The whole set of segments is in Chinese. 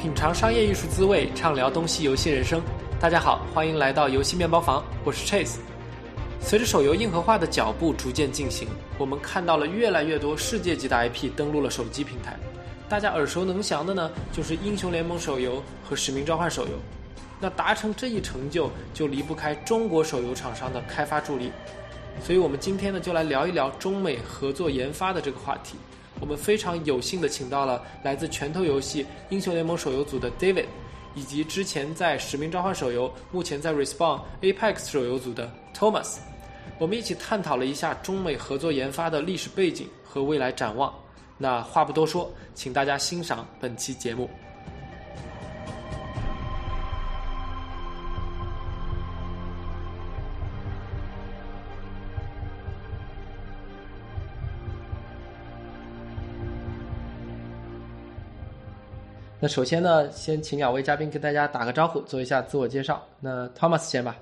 品尝商业艺术滋味，畅聊东西游戏人生。大家好，欢迎来到游戏面包房，我是 Chase。随着手游硬核化的脚步逐渐进行，我们看到了越来越多世界级的 IP 登陆了手机平台。大家耳熟能详的呢，就是英雄联盟手游和使命召唤手游。那达成这一成就，就离不开中国手游厂商的开发助力。所以，我们今天呢，就来聊一聊中美合作研发的这个话题。我们非常有幸的请到了来自拳头游戏英雄联盟手游组的 David，以及之前在使命召唤手游、目前在 Respawn Apex 手游组的 Thomas。我们一起探讨了一下中美合作研发的历史背景和未来展望。那话不多说，请大家欣赏本期节目。那首先呢，先请两位嘉宾跟大家打个招呼，做一下自我介绍。那 Thomas 先吧。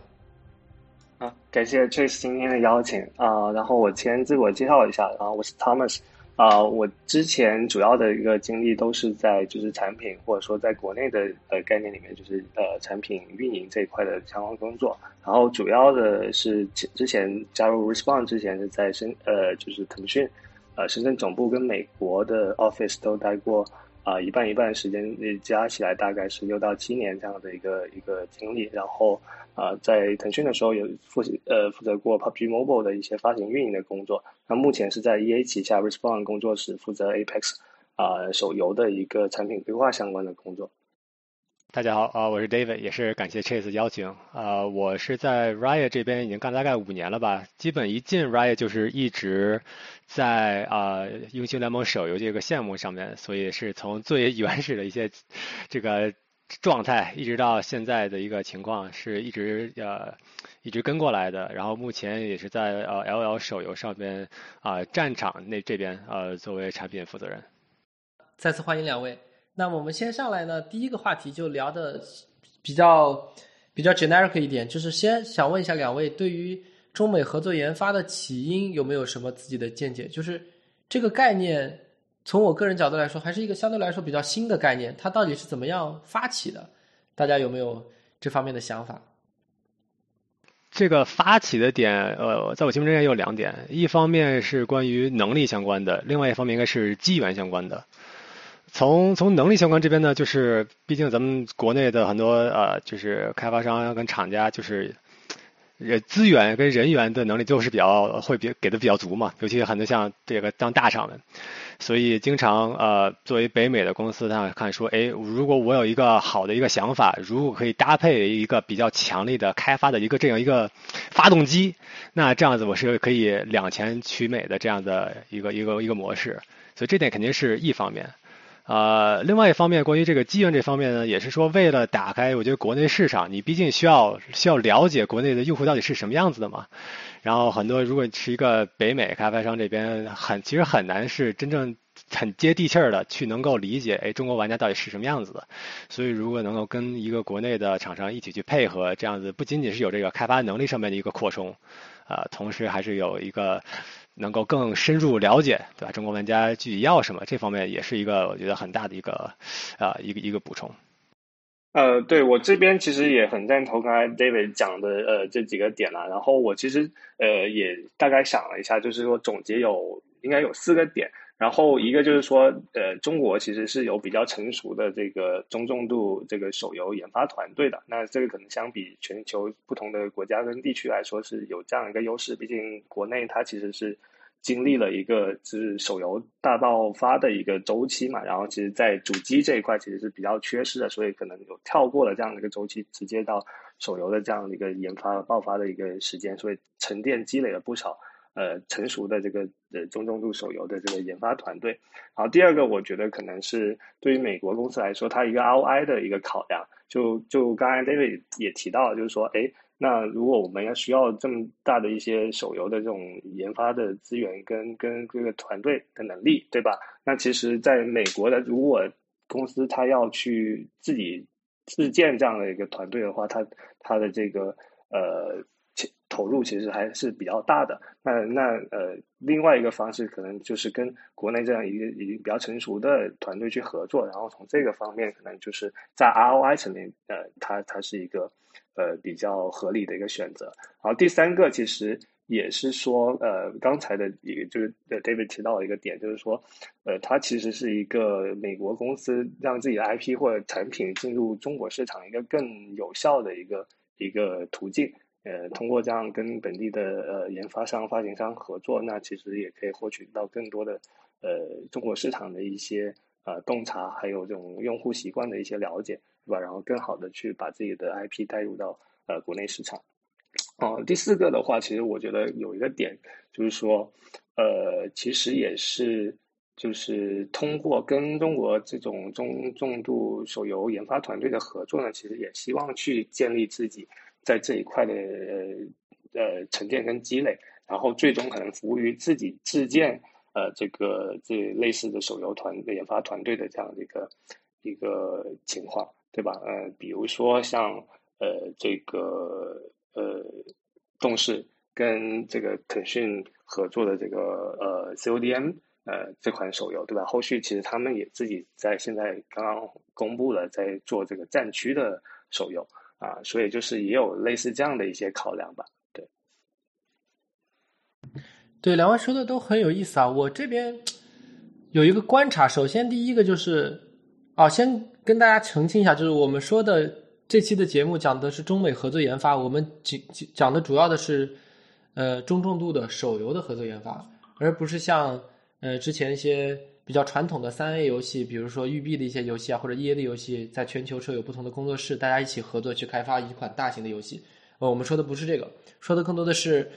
啊，感谢 Chase 今天的邀请啊。然后我先自我介绍一下，然后我是 Thomas 啊。我之前主要的一个经历都是在就是产品或者说在国内的呃概念里面，就是呃产品运营这一块的相关工作。然后主要的是之前加入 Respond 之前是在深呃就是腾讯呃深圳总部跟美国的 office 都待过。啊，一半一半时间加起来大概是六到七年这样的一个一个经历。然后啊，在腾讯的时候有负呃负责过 PUBG Mobile 的一些发行运营的工作。那目前是在 EA 旗下 Respawn 工作室负责 Apex 啊手游的一个产品规划相关的工作。大家好啊，我是 David，也是感谢 Chase 邀请啊。我是在 Riot 这边已经干大概五年了吧，基本一进 Riot 就是一直在啊英雄联盟手游这个项目上面，所以是从最原始的一些这个状态，一直到现在的一个情况，是一直呃一直跟过来的。然后目前也是在呃 LL 手游上边啊战场那这边呃作为产品负责人。再次欢迎两位。那我们先上来呢，第一个话题就聊的比较比较 generic 一点，就是先想问一下两位，对于中美合作研发的起因有没有什么自己的见解？就是这个概念，从我个人角度来说，还是一个相对来说比较新的概念，它到底是怎么样发起的？大家有没有这方面的想法？这个发起的点，呃，在我心目中也有两点，一方面是关于能力相关的，另外一方面应该是机缘相关的。从从能力相关这边呢，就是毕竟咱们国内的很多呃，就是开发商跟厂家，就是呃资源跟人员的能力都是比较会比给的比较足嘛，尤其很多像这个当大厂的，所以经常呃作为北美的公司，他看说，哎，如果我有一个好的一个想法，如果可以搭配一个比较强力的开发的一个这样一个发动机，那这样子我是可以两全取美的这样的一个一个一个模式，所以这点肯定是一方面。呃，另外一方面，关于这个机缘这方面呢，也是说为了打开，我觉得国内市场，你毕竟需要需要了解国内的用户到底是什么样子的嘛。然后很多如果是一个北美开发商这边，很其实很难是真正很接地气儿的去能够理解，哎，中国玩家到底是什么样子的。所以如果能够跟一个国内的厂商一起去配合，这样子不仅仅是有这个开发能力上面的一个扩充，啊，同时还是有一个。能够更深入了解，对吧？中国玩家具体要什么，这方面也是一个我觉得很大的一个啊一个一个补充。呃，对我这边其实也很赞同刚才 David 讲的呃这几个点啦。然后我其实呃也大概想了一下，就是说总结有应该有四个点。然后一个就是说，呃，中国其实是有比较成熟的这个中重度这个手游研发团队的。那这个可能相比全球不同的国家跟地区来说是有这样一个优势。毕竟国内它其实是经历了一个就是手游大爆发的一个周期嘛，然后其实在主机这一块其实是比较缺失的，所以可能有跳过了这样的一个周期，直接到手游的这样的一个研发爆发的一个时间，所以沉淀积累了不少。呃，成熟的这个呃中重度手游的这个研发团队，然后第二个，我觉得可能是对于美国公司来说，它一个 ROI 的一个考量。就就刚才 David 也提到，就是说，哎，那如果我们要需要这么大的一些手游的这种研发的资源跟跟这个团队的能力，对吧？那其实在美国的，如果公司它要去自己自建这样的一个团队的话，它它的这个呃。投入其实还是比较大的。那那呃，另外一个方式可能就是跟国内这样一个已经比较成熟的团队去合作，然后从这个方面可能就是在 ROI 层面，呃，它它是一个呃比较合理的一个选择。然后第三个其实。也是说，呃，刚才的一个就是 David 提到的一个点，就是说，呃，它其实是一个美国公司让自己的 IP 或者产品进入中国市场一个更有效的一个一个途径。呃，通过这样跟本地的呃研发商、发行商合作，那其实也可以获取到更多的呃中国市场的一些呃洞察，还有这种用户习惯的一些了解，对吧？然后更好的去把自己的 IP 带入到呃国内市场。哦，第四个的话，其实我觉得有一个点，就是说，呃，其实也是，就是通过跟中国这种中重度手游研发团队的合作呢，其实也希望去建立自己在这一块的呃呃沉淀跟积累，然后最终可能服务于自己自建呃这个这类似的手游团研发团队的这样的一个一个情况，对吧？呃，比如说像呃这个。呃，动视跟这个腾讯合作的这个呃 CODM 呃这款手游，对吧？后续其实他们也自己在现在刚刚公布了在做这个战区的手游啊，所以就是也有类似这样的一些考量吧。对，对，两位说的都很有意思啊。我这边有一个观察，首先第一个就是啊，先跟大家澄清一下，就是我们说的。这期的节目讲的是中美合作研发，我们讲讲的主要的是，呃，中重度的手游的合作研发，而不是像呃之前一些比较传统的三 A 游戏，比如说育碧的一些游戏啊，或者 EA 的游戏，在全球设有不同的工作室，大家一起合作去开发一款大型的游戏。呃，我们说的不是这个，说的更多的是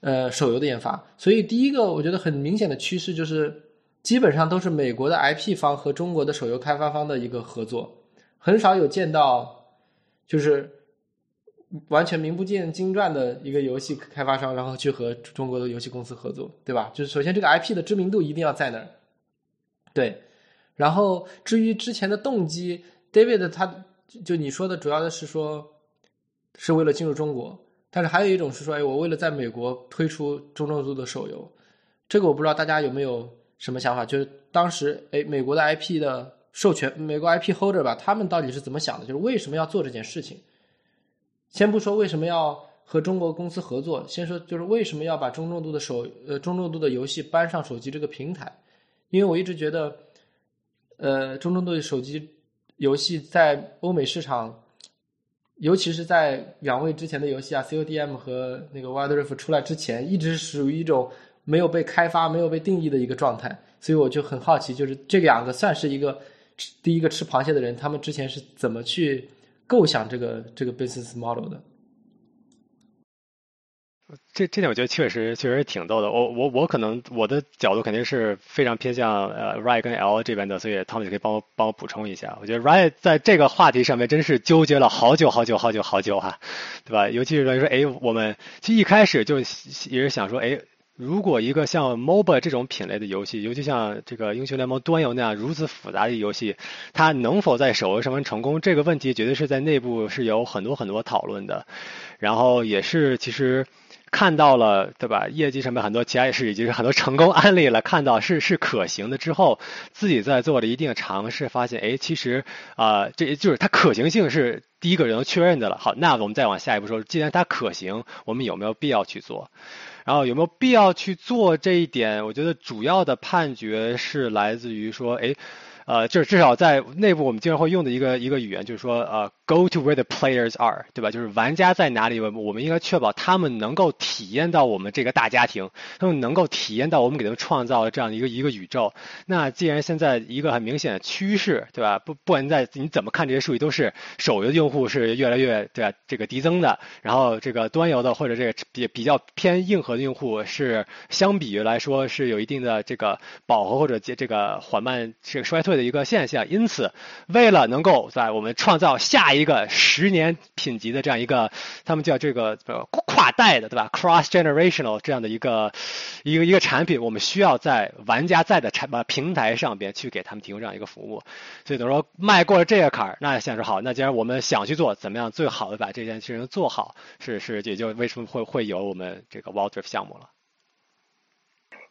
呃手游的研发。所以第一个，我觉得很明显的趋势就是，基本上都是美国的 IP 方和中国的手游开发方的一个合作，很少有见到。就是完全名不见经传的一个游戏开发商，然后去和中国的游戏公司合作，对吧？就是首先这个 IP 的知名度一定要在那儿，对。然后至于之前的动机，David 他就你说的主要的是说是为了进入中国，但是还有一种是说，哎，我为了在美国推出中重度的手游，这个我不知道大家有没有什么想法？就是当时哎，美国的 IP 的。授权美国 IP holder 吧，他们到底是怎么想的？就是为什么要做这件事情？先不说为什么要和中国公司合作，先说就是为什么要把中重度的手呃中重度的游戏搬上手机这个平台？因为我一直觉得，呃，中重度的手机游戏在欧美市场，尤其是在两位之前的游戏啊，CODM 和那个 Wild Rift 出来之前，一直属于一种没有被开发、没有被定义的一个状态。所以我就很好奇，就是这两个算是一个。第一个吃螃蟹的人，他们之前是怎么去构想这个这个 business model 的？这这点我觉得确实确实挺逗的。我我我可能我的角度肯定是非常偏向呃 Ray 跟 L 这边的，所以他们就可以帮我帮我补充一下。我觉得 Ray 在这个话题上面真是纠结了好久好久好久好久哈，对吧？尤其是说哎，我们其实一开始就也是想说哎。如果一个像 MOBA 这种品类的游戏，尤其像这个英雄联盟端游那样如此复杂的游戏，它能否在手游上面成功？这个问题绝对是在内部是有很多很多讨论的。然后也是其实看到了，对吧？业绩上面很多其他也是已经是很多成功案例了，看到是是可行的之后，自己在做了一定尝试，发现哎，其实啊，这就是它可行性是第一个人确认的了。好，那我们再往下一步说，既然它可行，我们有没有必要去做？然后有没有必要去做这一点？我觉得主要的判决是来自于说，哎。呃，就是至少在内部，我们经常会用的一个一个语言，就是说，呃，go to where the players are，对吧？就是玩家在哪里，我我们应该确保他们能够体验到我们这个大家庭，他们能够体验到我们给他们创造的这样一个一个宇宙。那既然现在一个很明显的趋势，对吧？不不管在你怎么看这些数据，都是手游的用户是越来越对吧？这个递增的，然后这个端游的或者这个比比较偏硬核的用户是相比于来说是有一定的这个饱和或者这这个缓慢这个衰退。的一个现象，因此，为了能够在我们创造下一个十年品级的这样一个，他们叫这个跨跨代的，对吧？cross generational 这样的一个一个一个产品，我们需要在玩家在的产呃平台上边去给他们提供这样一个服务。所以等于说迈过了这个坎儿，那现在说好，那既然我们想去做，怎么样最好的把这件事情做好，是是也就为什么会会有我们这个 Waldrift 项目了。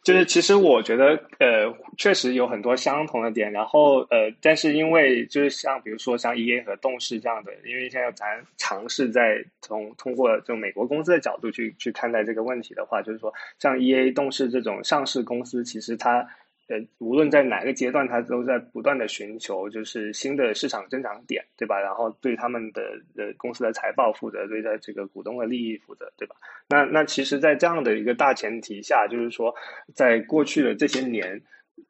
就是其实我觉得，呃，确实有很多相同的点，然后呃，但是因为就是像比如说像 E A 和动视这样的，因为现在咱尝试在从通过就美国公司的角度去去看待这个问题的话，就是说像 E A 动视这种上市公司，其实它。呃，无论在哪个阶段，它都在不断的寻求就是新的市场增长点，对吧？然后对他们的呃公司的财报负责，对待这个股东的利益负责，对吧？那那其实，在这样的一个大前提下，就是说，在过去的这些年。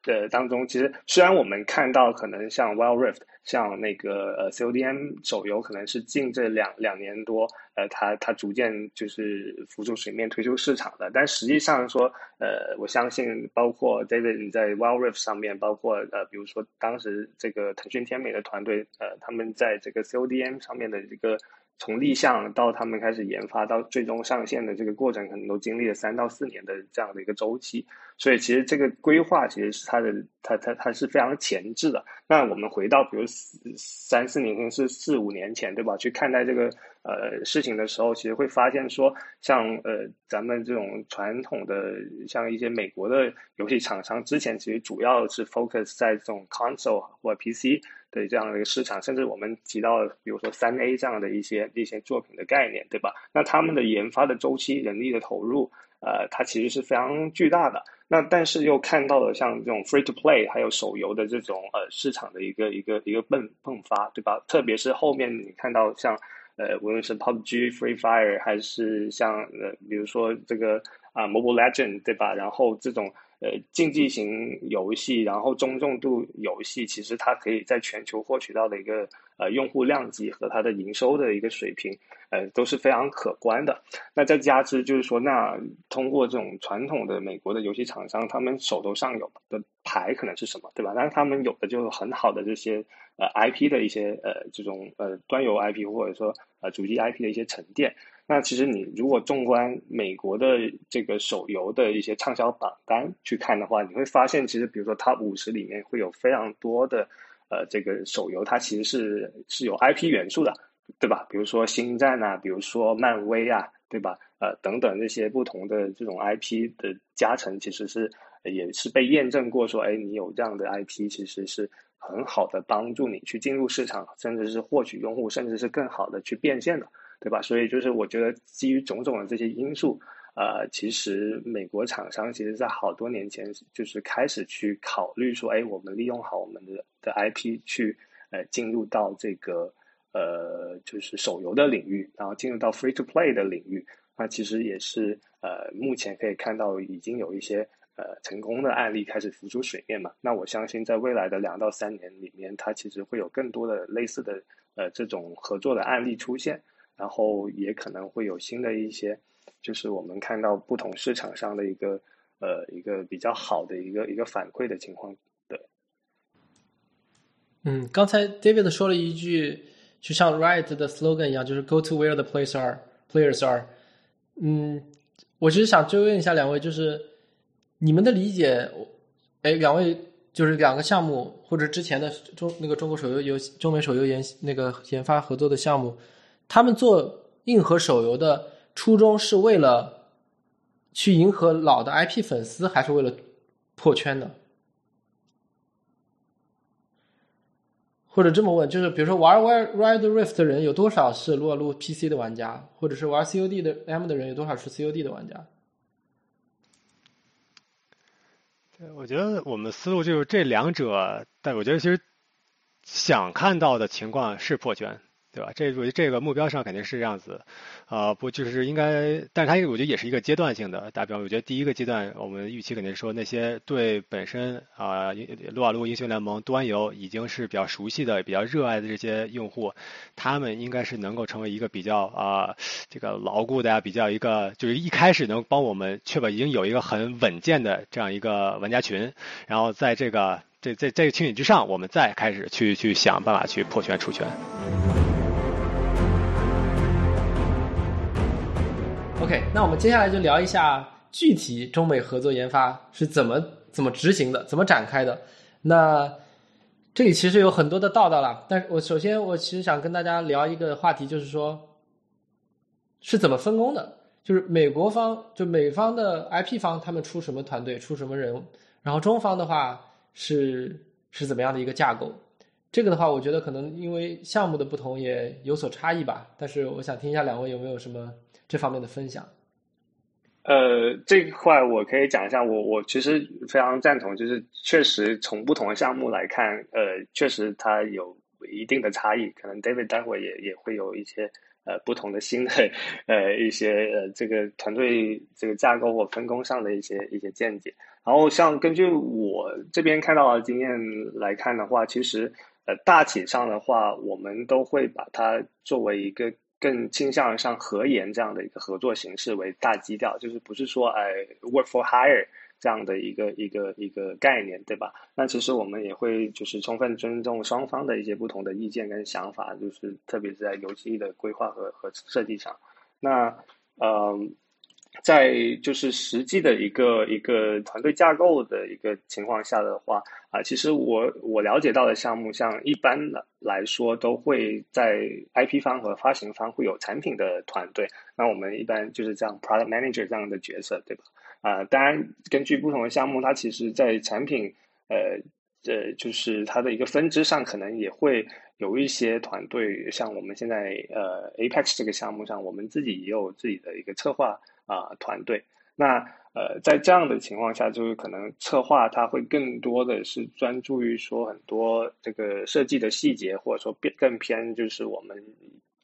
的当中，其实虽然我们看到可能像 Wild Rift，像那个呃 CODM 手游，可能是近这两两年多，呃，它它逐渐就是浮出水面推出市场的，但实际上说，呃，我相信包括 David 你在 Wild Rift 上面，包括呃，比如说当时这个腾讯天美的团队，呃，他们在这个 CODM 上面的一个。从立项到他们开始研发到最终上线的这个过程，可能都经历了三到四年的这样的一个周期。所以，其实这个规划其实是它的，它它它是非常前置的。那我们回到比如三四年前是四五年前，对吧？去看待这个呃事情的时候，其实会发现说，像呃咱们这种传统的像一些美国的游戏厂商，之前其实主要是 focus 在这种 console 或 PC。的这样的一个市场，甚至我们提到，比如说三 A 这样的一些一些作品的概念，对吧？那他们的研发的周期、人力的投入，呃，它其实是非常巨大的。那但是又看到了像这种 Free to Play 还有手游的这种呃市场的一个一个一个迸迸发，对吧？特别是后面你看到像呃无论是 PUBG、Free Fire 还是像呃比如说这个啊 Mobile Legend，对吧？然后这种。呃，竞技型游戏，然后中重度游戏，其实它可以在全球获取到的一个呃用户量级和它的营收的一个水平，呃都是非常可观的。那再加之就是说，那通过这种传统的美国的游戏厂商，他们手头上有的牌可能是什么，对吧？但是他们有的就是很好的这些呃 IP 的一些呃这种呃端游 IP 或者说呃主机 IP 的一些沉淀。那其实你如果纵观美国的这个手游的一些畅销榜单去看的话，你会发现，其实比如说 Top 五十里面会有非常多的呃这个手游，它其实是是有 IP 元素的，对吧？比如说星战啊，比如说漫威啊，对吧？呃等等这些不同的这种 IP 的加成，其实是也是被验证过，说哎，你有这样的 IP，其实是很好的帮助你去进入市场，甚至是获取用户，甚至是更好的去变现的。对吧？所以就是我觉得基于种种的这些因素，呃，其实美国厂商其实在好多年前就是开始去考虑说，哎，我们利用好我们的的 IP 去呃进入到这个呃就是手游的领域，然后进入到 free to play 的领域。那其实也是呃目前可以看到已经有一些呃成功的案例开始浮出水面嘛。那我相信在未来的两到三年里面，它其实会有更多的类似的呃这种合作的案例出现。然后也可能会有新的一些，就是我们看到不同市场上的一个呃一个比较好的一个一个反馈的情况。对，嗯，刚才 David 说了一句，就像 Riot 的 slogan 一样，就是 Go to where the players are, players are。嗯，我其实想追问一下两位，就是你们的理解，哎，两位就是两个项目或者之前的中那个中国手游游中美手游研那个研发合作的项目。他们做硬核手游的初衷是为了去迎合老的 IP 粉丝，还是为了破圈呢？或者这么问，就是比如说玩玩 Red Rift 的人有多少是撸啊撸 PC 的玩家，或者是玩 COD 的 M 的人有多少是 COD 的玩家？对，我觉得我们思路就是这两者，但我觉得其实想看到的情况是破圈。对吧？这我觉得这个目标上肯定是这样子，啊，不就是应该？但是它我觉得也是一个阶段性的。打比方，我觉得第一个阶段，我们预期肯定是说那些对本身啊，撸啊撸英雄联盟端游已经是比较熟悉的、比较热爱的这些用户，他们应该是能够成为一个比较啊，这个牢固的呀，比较一个就是一开始能帮我们确保已经有一个很稳健的这样一个玩家群，然后在这个这在这个群体之上，我们再开始去去想办法去破圈出圈。OK，那我们接下来就聊一下具体中美合作研发是怎么怎么执行的，怎么展开的。那这里其实有很多的道道了，但是我首先我其实想跟大家聊一个话题，就是说是怎么分工的。就是美国方，就美方的 IP 方，他们出什么团队，出什么人，然后中方的话是是怎么样的一个架构？这个的话，我觉得可能因为项目的不同也有所差异吧。但是我想听一下两位有没有什么这方面的分享。呃，这块我可以讲一下，我我其实非常赞同，就是确实从不同的项目来看，呃，确实它有一定的差异。可能 David 待会儿也也会有一些。呃，不同的新的呃一些呃这个团队这个架构或分工上的一些一些见解。然后像根据我这边看到的经验来看的话，其实呃大体上的话，我们都会把它作为一个更倾向于像合研这样的一个合作形式为大基调，就是不是说哎 work for hire。这样的一个一个一个概念，对吧？那其实我们也会就是充分尊重双方的一些不同的意见跟想法，就是特别是在游戏的规划和和设计上。那嗯，在就是实际的一个一个团队架构的一个情况下的话啊，其实我我了解到的项目，像一般的来说都会在 IP 方和发行方会有产品的团队。那我们一般就是这样 product manager 这样的角色，对吧？啊，当然，根据不同的项目，它其实在产品，呃，呃，就是它的一个分支上，可能也会有一些团队，像我们现在呃 Apex 这个项目上，我们自己也有自己的一个策划啊团队。那呃，在这样的情况下，就是可能策划它会更多的是专注于说很多这个设计的细节，或者说偏更偏就是我们。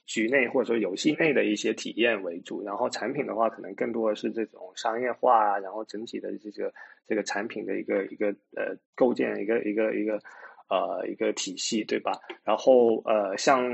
局内或者说游戏内的一些体验为主，然后产品的话，可能更多的是这种商业化啊，然后整体的这个这个产品的一个一个呃构建一个一个一个呃一个体系，对吧？然后呃像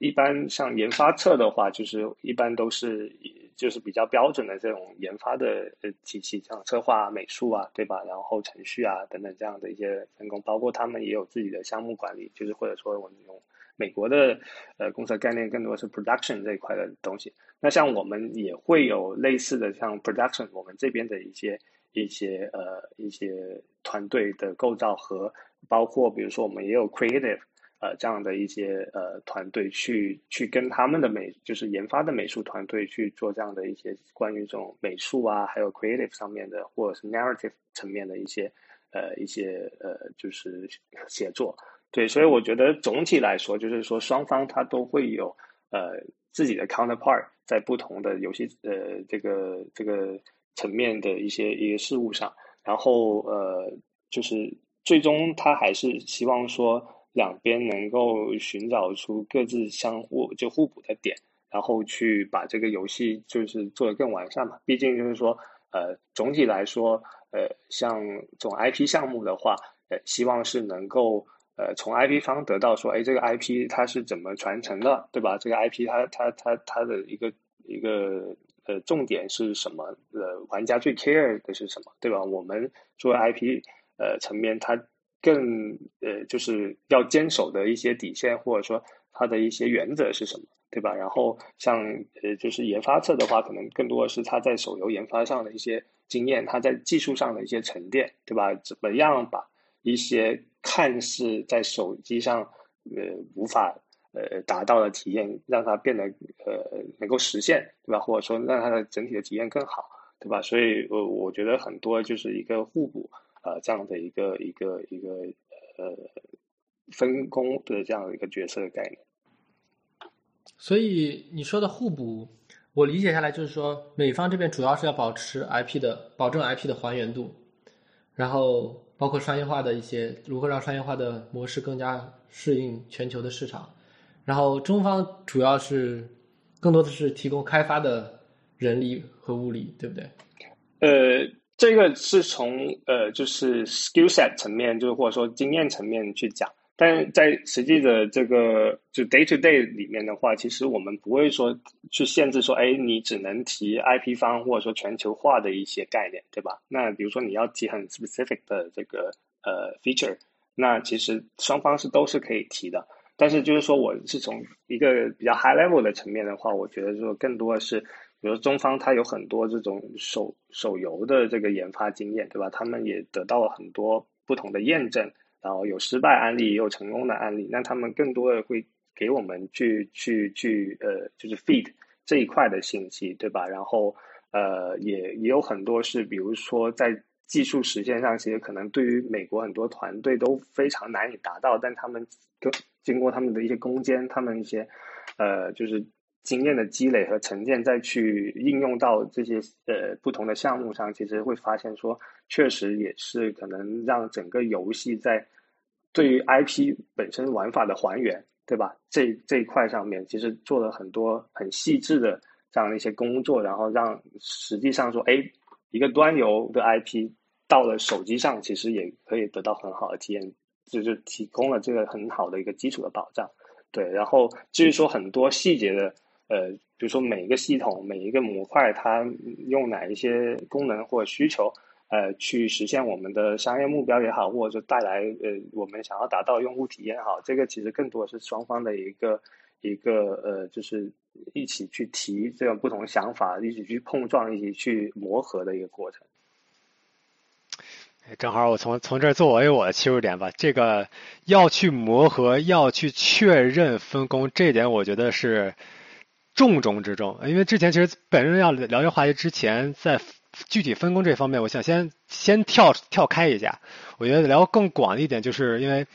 一般像研发侧的话，就是一般都是就是比较标准的这种研发的呃体系，像策划、美术啊，对吧？然后程序啊等等这样的一些分工，包括他们也有自己的项目管理，就是或者说我们用。美国的呃公司的概念更多是 production 这一块的东西。那像我们也会有类似的像 production，我们这边的一些一些呃一些团队的构造和包括比如说我们也有 creative 呃这样的一些呃团队去去跟他们的美就是研发的美术团队去做这样的一些关于这种美术啊还有 creative 上面的或者是 narrative 层面的一些呃一些呃就是写作。对，所以我觉得总体来说，就是说双方他都会有呃自己的 counterpart 在不同的游戏呃这个这个层面的一些一些事物上，然后呃就是最终他还是希望说两边能够寻找出各自相互就互补的点，然后去把这个游戏就是做得更完善嘛。毕竟就是说呃总体来说呃像这种 IP 项目的话，呃希望是能够。呃，从 IP 方得到说，哎，这个 IP 它是怎么传承的，对吧？这个 IP 它它它它的一个一个呃重点是什么？呃，玩家最 care 的是什么，对吧？我们作为 IP 呃层面，它更呃就是要坚守的一些底线，或者说它的一些原则是什么，对吧？然后像呃就是研发侧的话，可能更多的是他在手游研发上的一些经验，他在技术上的一些沉淀，对吧？怎么样把一些看似在手机上呃无法呃达到的体验，让它变得呃能够实现，对吧？或者说让它的整体的体验更好，对吧？所以，我我觉得很多就是一个互补呃这样的一个一个一个呃分工的这样的一个角色的概念。所以你说的互补，我理解下来就是说，美方这边主要是要保持 IP 的，保证 IP 的还原度，然后。包括商业化的一些，如何让商业化的模式更加适应全球的市场，然后中方主要是更多的是提供开发的人力和物力，对不对？呃，这个是从呃就是 skill set 层面，就是或者说经验层面去讲。但在实际的这个就 day to day 里面的话，其实我们不会说去限制说，哎，你只能提 IP 方或者说全球化的一些概念，对吧？那比如说你要提很 specific 的这个呃 feature，那其实双方是都是可以提的。但是就是说，我是从一个比较 high level 的层面的话，我觉得说更多的是，比如中方它有很多这种手手游的这个研发经验，对吧？他们也得到了很多不同的验证，然后有失败案例，也有成功的案例。那他们更多的会给我们去去去呃，就是 feed 这一块的信息，对吧？然后呃，也也有很多是，比如说在。技术实现上，其实可能对于美国很多团队都非常难以达到，但他们跟经过他们的一些攻坚，他们一些呃就是经验的积累和沉淀，再去应用到这些呃不同的项目上，其实会发现说，确实也是可能让整个游戏在对于 IP 本身玩法的还原，对吧？这这一块上面，其实做了很多很细致的这样的一些工作，然后让实际上说，哎，一个端游的 IP。到了手机上，其实也可以得到很好的体验，就是提供了这个很好的一个基础的保障。对，然后至于说很多细节的，呃，比如说每一个系统、每一个模块，它用哪一些功能或需求，呃，去实现我们的商业目标也好，或者说带来呃我们想要达到用户体验好，这个其实更多是双方的一个一个呃，就是一起去提这种不同想法，一起去碰撞，一起去磨合的一个过程。正好我从从这儿作为我的切入点吧，这个要去磨合，要去确认分工，这点我觉得是重中之重。因为之前其实本人要聊这话题之前，在具体分工这方面，我想先先跳跳开一下。我觉得聊更广一点，就是因为。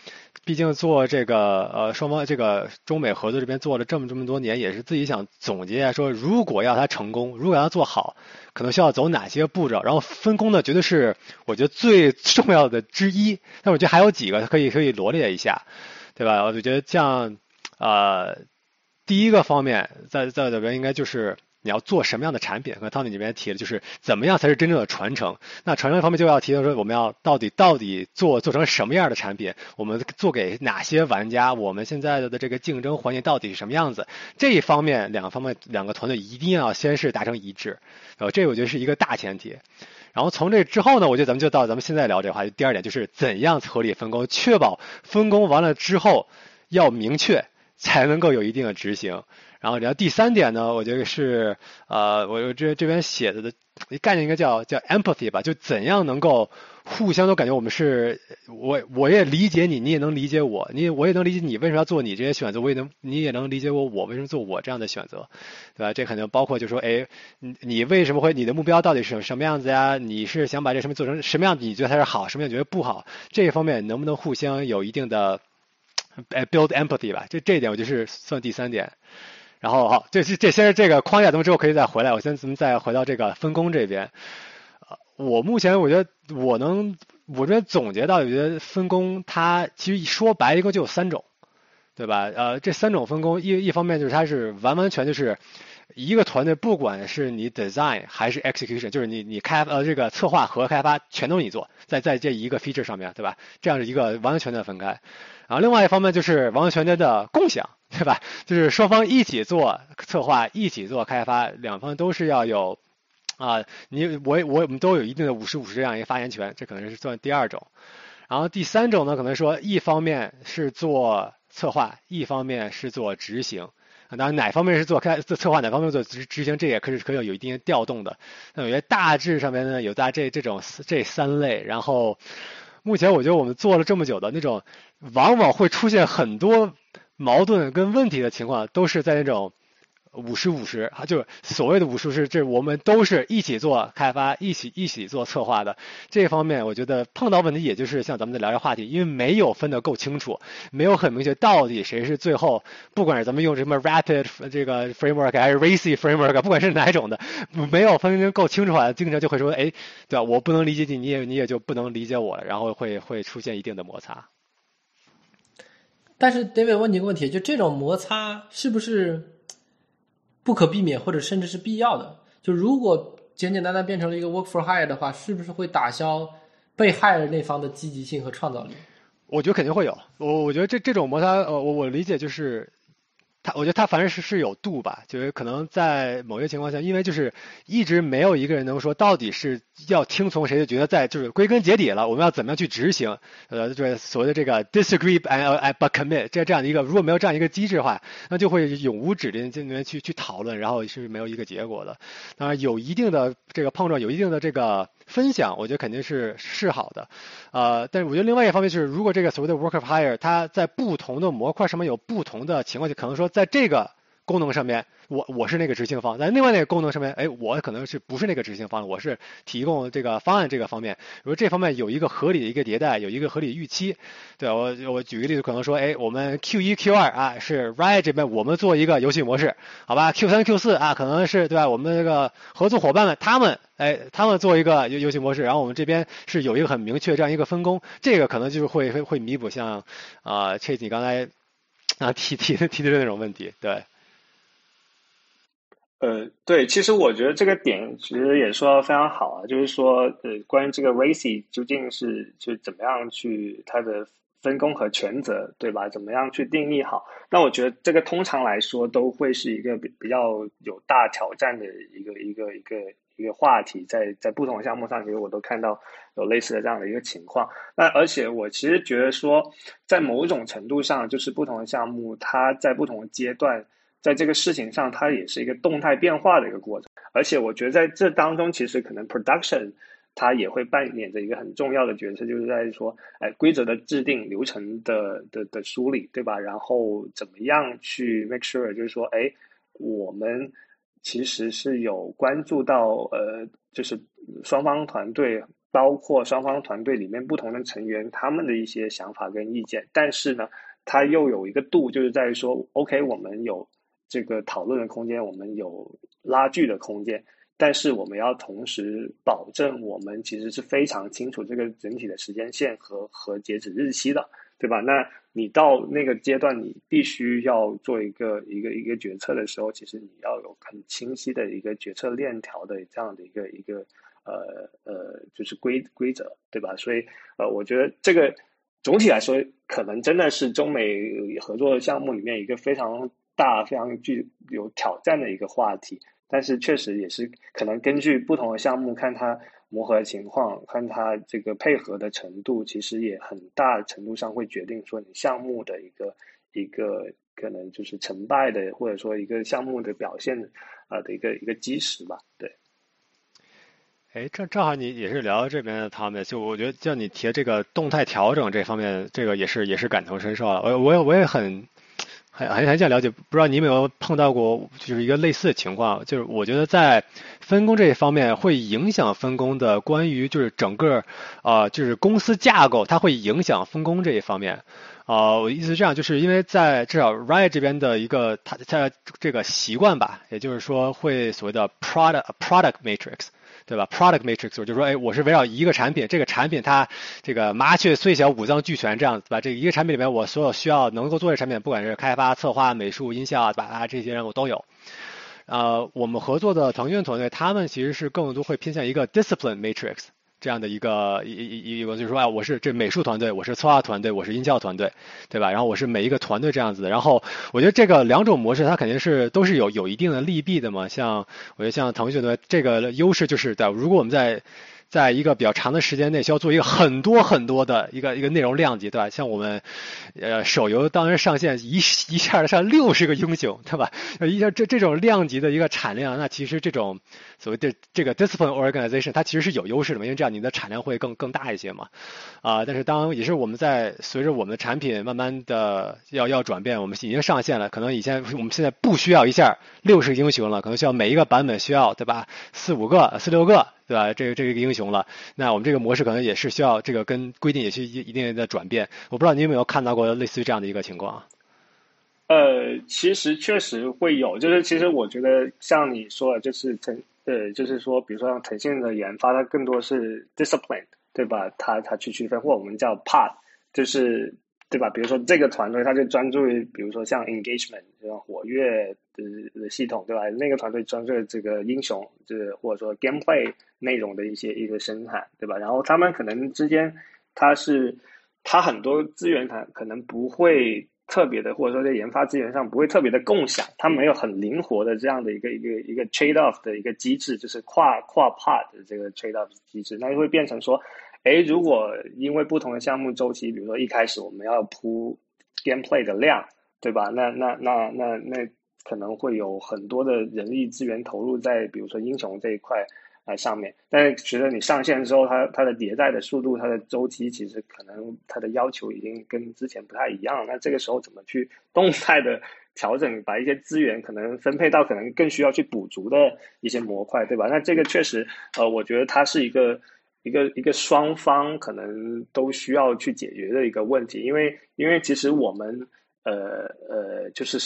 毕竟做这个呃双方这个中美合作这边做了这么这么多年，也是自己想总结一下，说如果要它成功，如果要做好，可能需要走哪些步骤？然后分工呢，绝对是我觉得最重要的之一。但我觉得还有几个可以可以罗列一下，对吧？我就觉得像呃第一个方面，在在里边应该就是。你要做什么样的产品？和汤米这边提的就是怎么样才是真正的传承。那传承方面就要提到说，我们要到底到底做做成什么样的产品？我们做给哪些玩家？我们现在的这个竞争环境到底是什么样子？这一方面，两个方面，两个团队一定要先是达成一致。呃，这我觉得是一个大前提。然后从这之后呢，我觉得咱们就到咱们现在聊这个话题。第二点就是怎样合理分工，确保分工完了之后要明确，才能够有一定的执行。然后，然后第三点呢，我觉得是，呃，我这这边写的的概念应该叫叫 empathy 吧，就怎样能够互相都感觉我们是，我我也理解你，你也能理解我，你我也能理解你为什么要做你这些选择，我也能你也能理解我，我为什么做我这样的选择，对吧？这可能包括就说，哎，你你为什么会，你的目标到底是什么样子呀？你是想把这什么做成什么样子？你觉得它是好，什么样觉得不好？这一方面能不能互相有一定的，，build empathy 吧？这这一点我就是算第三点。然后好，这这这先是这个框架，咱们之后可以再回来。我先咱们再回到这个分工这边。呃，我目前我觉得我能，我这边总结到，我觉得分工它其实说白一共就有三种，对吧？呃，这三种分工一一方面就是它是完完全就是一个团队，不管是你 design 还是 execution，就是你你开呃这个策划和开发全都你做，在在这一个 feature 上面对吧？这样是一个完完全全的分开。然后另外一方面就是完完全全的共享。对吧？就是双方一起做策划，一起做开发，两方都是要有啊，你我我我们都有一定的五十五十这样一个发言权，这可能是算第二种。然后第三种呢，可能说一方面是做策划，一方面是做执行。当然哪方面是做开做策划，哪方面做执执行，这也可是可以有一定调动的。那我觉得大致上面呢，有大这这种这三类。然后目前我觉得我们做了这么久的那种，往往会出现很多。矛盾跟问题的情况都是在那种五十五十啊，就是所谓的五十是这我们都是一起做开发，一起一起做策划的这方面，我觉得碰到问题也就是像咱们在聊这话题，因为没有分得够清楚，没有很明确到底谁是最后，不管是咱们用什么 rapid 这个 framework 还是 racy framework，不管是哪种的，没有分得够清楚的话，经常就会说，哎，对吧？我不能理解你，你也你也就不能理解我，然后会会出现一定的摩擦。但是，David 问你一个问题：就这种摩擦是不是不可避免，或者甚至是必要的？就如果简简单单变成了一个 work for hire 的话，是不是会打消被害人那方的积极性和创造力？我觉得肯定会有。我我觉得这这种摩擦，呃，我我理解就是他我觉得他反正是是有度吧，就是可能在某些情况下，因为就是一直没有一个人能说到底是要听从谁的决策，在就是归根结底了，我们要怎么样去执行？呃，就是所谓的这个 disagree and but commit 这这样的一个，如果没有这样一个机制的话，那就会永无止境这里面去去讨论，然后是没有一个结果的。当然有一定的这个碰撞，有一定的这个分享，我觉得肯定是是好的。呃，但是我觉得另外一方面就是，如果这个所谓的 work of hire 它在不同的模块上面有不同的情况下，可能说。在这个功能上面，我我是那个执行方；在另外那个功能上面，哎，我可能是不是那个执行方？我是提供这个方案这个方面。比如这方面有一个合理的一个迭代，有一个合理预期，对我我举个例子，可能说，哎，我们 Q 一 Q 二啊是 Riot 这边我们做一个游戏模式，好吧？Q 三 Q 四啊可能是对吧？我们这个合作伙伴们他们哎他们做一个游游戏模式，然后我们这边是有一个很明确这样一个分工，这个可能就是会会会弥补像啊 Chase 你刚才啊提提提的那种问题，对。呃，对，其实我觉得这个点其实也说的非常好啊，就是说，呃，关于这个 Racy 究竟是就怎么样去它的分工和权责，对吧？怎么样去定义好？那我觉得这个通常来说都会是一个比比较有大挑战的一个一个一个一个话题，在在不同项目上，其实我都看到有类似的这样的一个情况。那而且我其实觉得说，在某种程度上，就是不同的项目，它在不同的阶段。在这个事情上，它也是一个动态变化的一个过程，而且我觉得在这当中，其实可能 production 它也会扮演着一个很重要的角色，就是在说，哎，规则的制定、流程的的的梳理，对吧？然后怎么样去 make sure，就是说，哎，我们其实是有关注到，呃，就是双方团队，包括双方团队里面不同的成员他们的一些想法跟意见，但是呢，它又有一个度，就是在于说，OK，我们有。这个讨论的空间，我们有拉锯的空间，但是我们要同时保证，我们其实是非常清楚这个整体的时间线和和截止日期的，对吧？那你到那个阶段，你必须要做一个一个一个决策的时候，其实你要有很清晰的一个决策链条的这样的一个一个呃呃，就是规规则，对吧？所以呃，我觉得这个总体来说，可能真的是中美合作项目里面一个非常。大非常具有挑战的一个话题，但是确实也是可能根据不同的项目看它磨合情况，看它这个配合的程度，其实也很大程度上会决定说你项目的一个一个可能就是成败的，或者说一个项目的表现啊的一个一个基石吧。对。哎，正正好你也是聊到这边的他们，就我觉得像你提这个动态调整这方面，这个也是也是感同身受了。我我也我也很。很很很想了解，不知道你有没有碰到过，就是一个类似的情况，就是我觉得在分工这一方面会影响分工的，关于就是整个啊，就是公司架构，它会影响分工这一方面。啊，我意思是这样，就是因为在至少 Riot 这边的一个它它这个习惯吧，也就是说会所谓的 product product matrix。对吧？Product matrix 就是说，哎，我是围绕一个产品，这个产品它这个麻雀虽小五脏俱全这样子，吧？这一个产品里面我所有需要能够做的产品，不管是开发、策划、美术、音效，对吧？啊，这些人我都有。呃，我们合作的腾讯团队，他们其实是更多会偏向一个 discipline matrix。这样的一个一一一个就是说啊，我是这美术团队，我是策划团队，我是音效团队，对吧？然后我是每一个团队这样子的。然后我觉得这个两种模式它肯定是都是有有一定的利弊的嘛。像我觉得像腾讯的这个优势就是在如果我们在在一个比较长的时间内需要做一个很多很多的一个一个内容量级，对吧？像我们呃手游当时上线一一下上六十个英雄，对吧？一下这这种量级的一个产量，那其实这种。所谓的这个 discipline organization，它其实是有优势的嘛，因为这样你的产量会更更大一些嘛，啊，但是当也是我们在随着我们的产品慢慢的要要转变，我们已经上线了，可能以前我们现在不需要一下六十个英雄了，可能需要每一个版本需要对吧，四五个、四六个对吧？这个这个英雄了，那我们这个模式可能也是需要这个跟规定也是一一定的转变。我不知道你有没有看到过类似于这样的一个情况？呃，其实确实会有，就是其实我觉得像你说的，就是腾呃，就是说，比如说像腾讯的研发，它更多是 discipline，对吧？它它去区分，或我们叫 path，就是对吧？比如说这个团队，它就专注于，比如说像 engagement 这种活跃的的系统，对吧？那个团队专注于这个英雄，就是或者说 gameplay 内容的一些一个生产，对吧？然后他们可能之间，它是它很多资源，它可能不会特别的，或者说在研发资源上不会特别的共享，它没有很灵活的这样的一个一个一个 trade off 的一个机制，就是跨跨 part 的这个 trade off 机制，那就会变成说，哎，如果因为不同的项目周期，比如说一开始我们要铺 gameplay 的量，对吧？那那那那那可能会有很多的人力资源投入在，比如说英雄这一块。啊，上面，但是随着你上线之后，它它的迭代的速度，它的周期，其实可能它的要求已经跟之前不太一样。那这个时候怎么去动态的调整，把一些资源可能分配到可能更需要去补足的一些模块，对吧？那这个确实，呃，我觉得它是一个一个一个双方可能都需要去解决的一个问题，因为因为其实我们呃呃就是。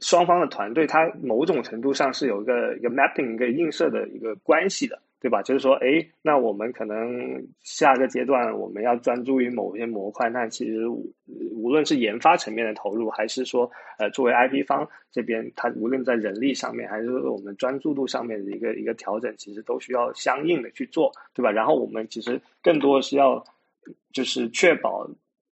双方的团队，它某种程度上是有一个一个 mapping 一个映射的一个关系的，对吧？就是说，哎，那我们可能下个阶段我们要专注于某些模块，那其实无论是研发层面的投入，还是说，呃，作为 IP 方这边，它无论在人力上面，还是我们专注度上面的一个一个调整，其实都需要相应的去做，对吧？然后我们其实更多是要就是确保，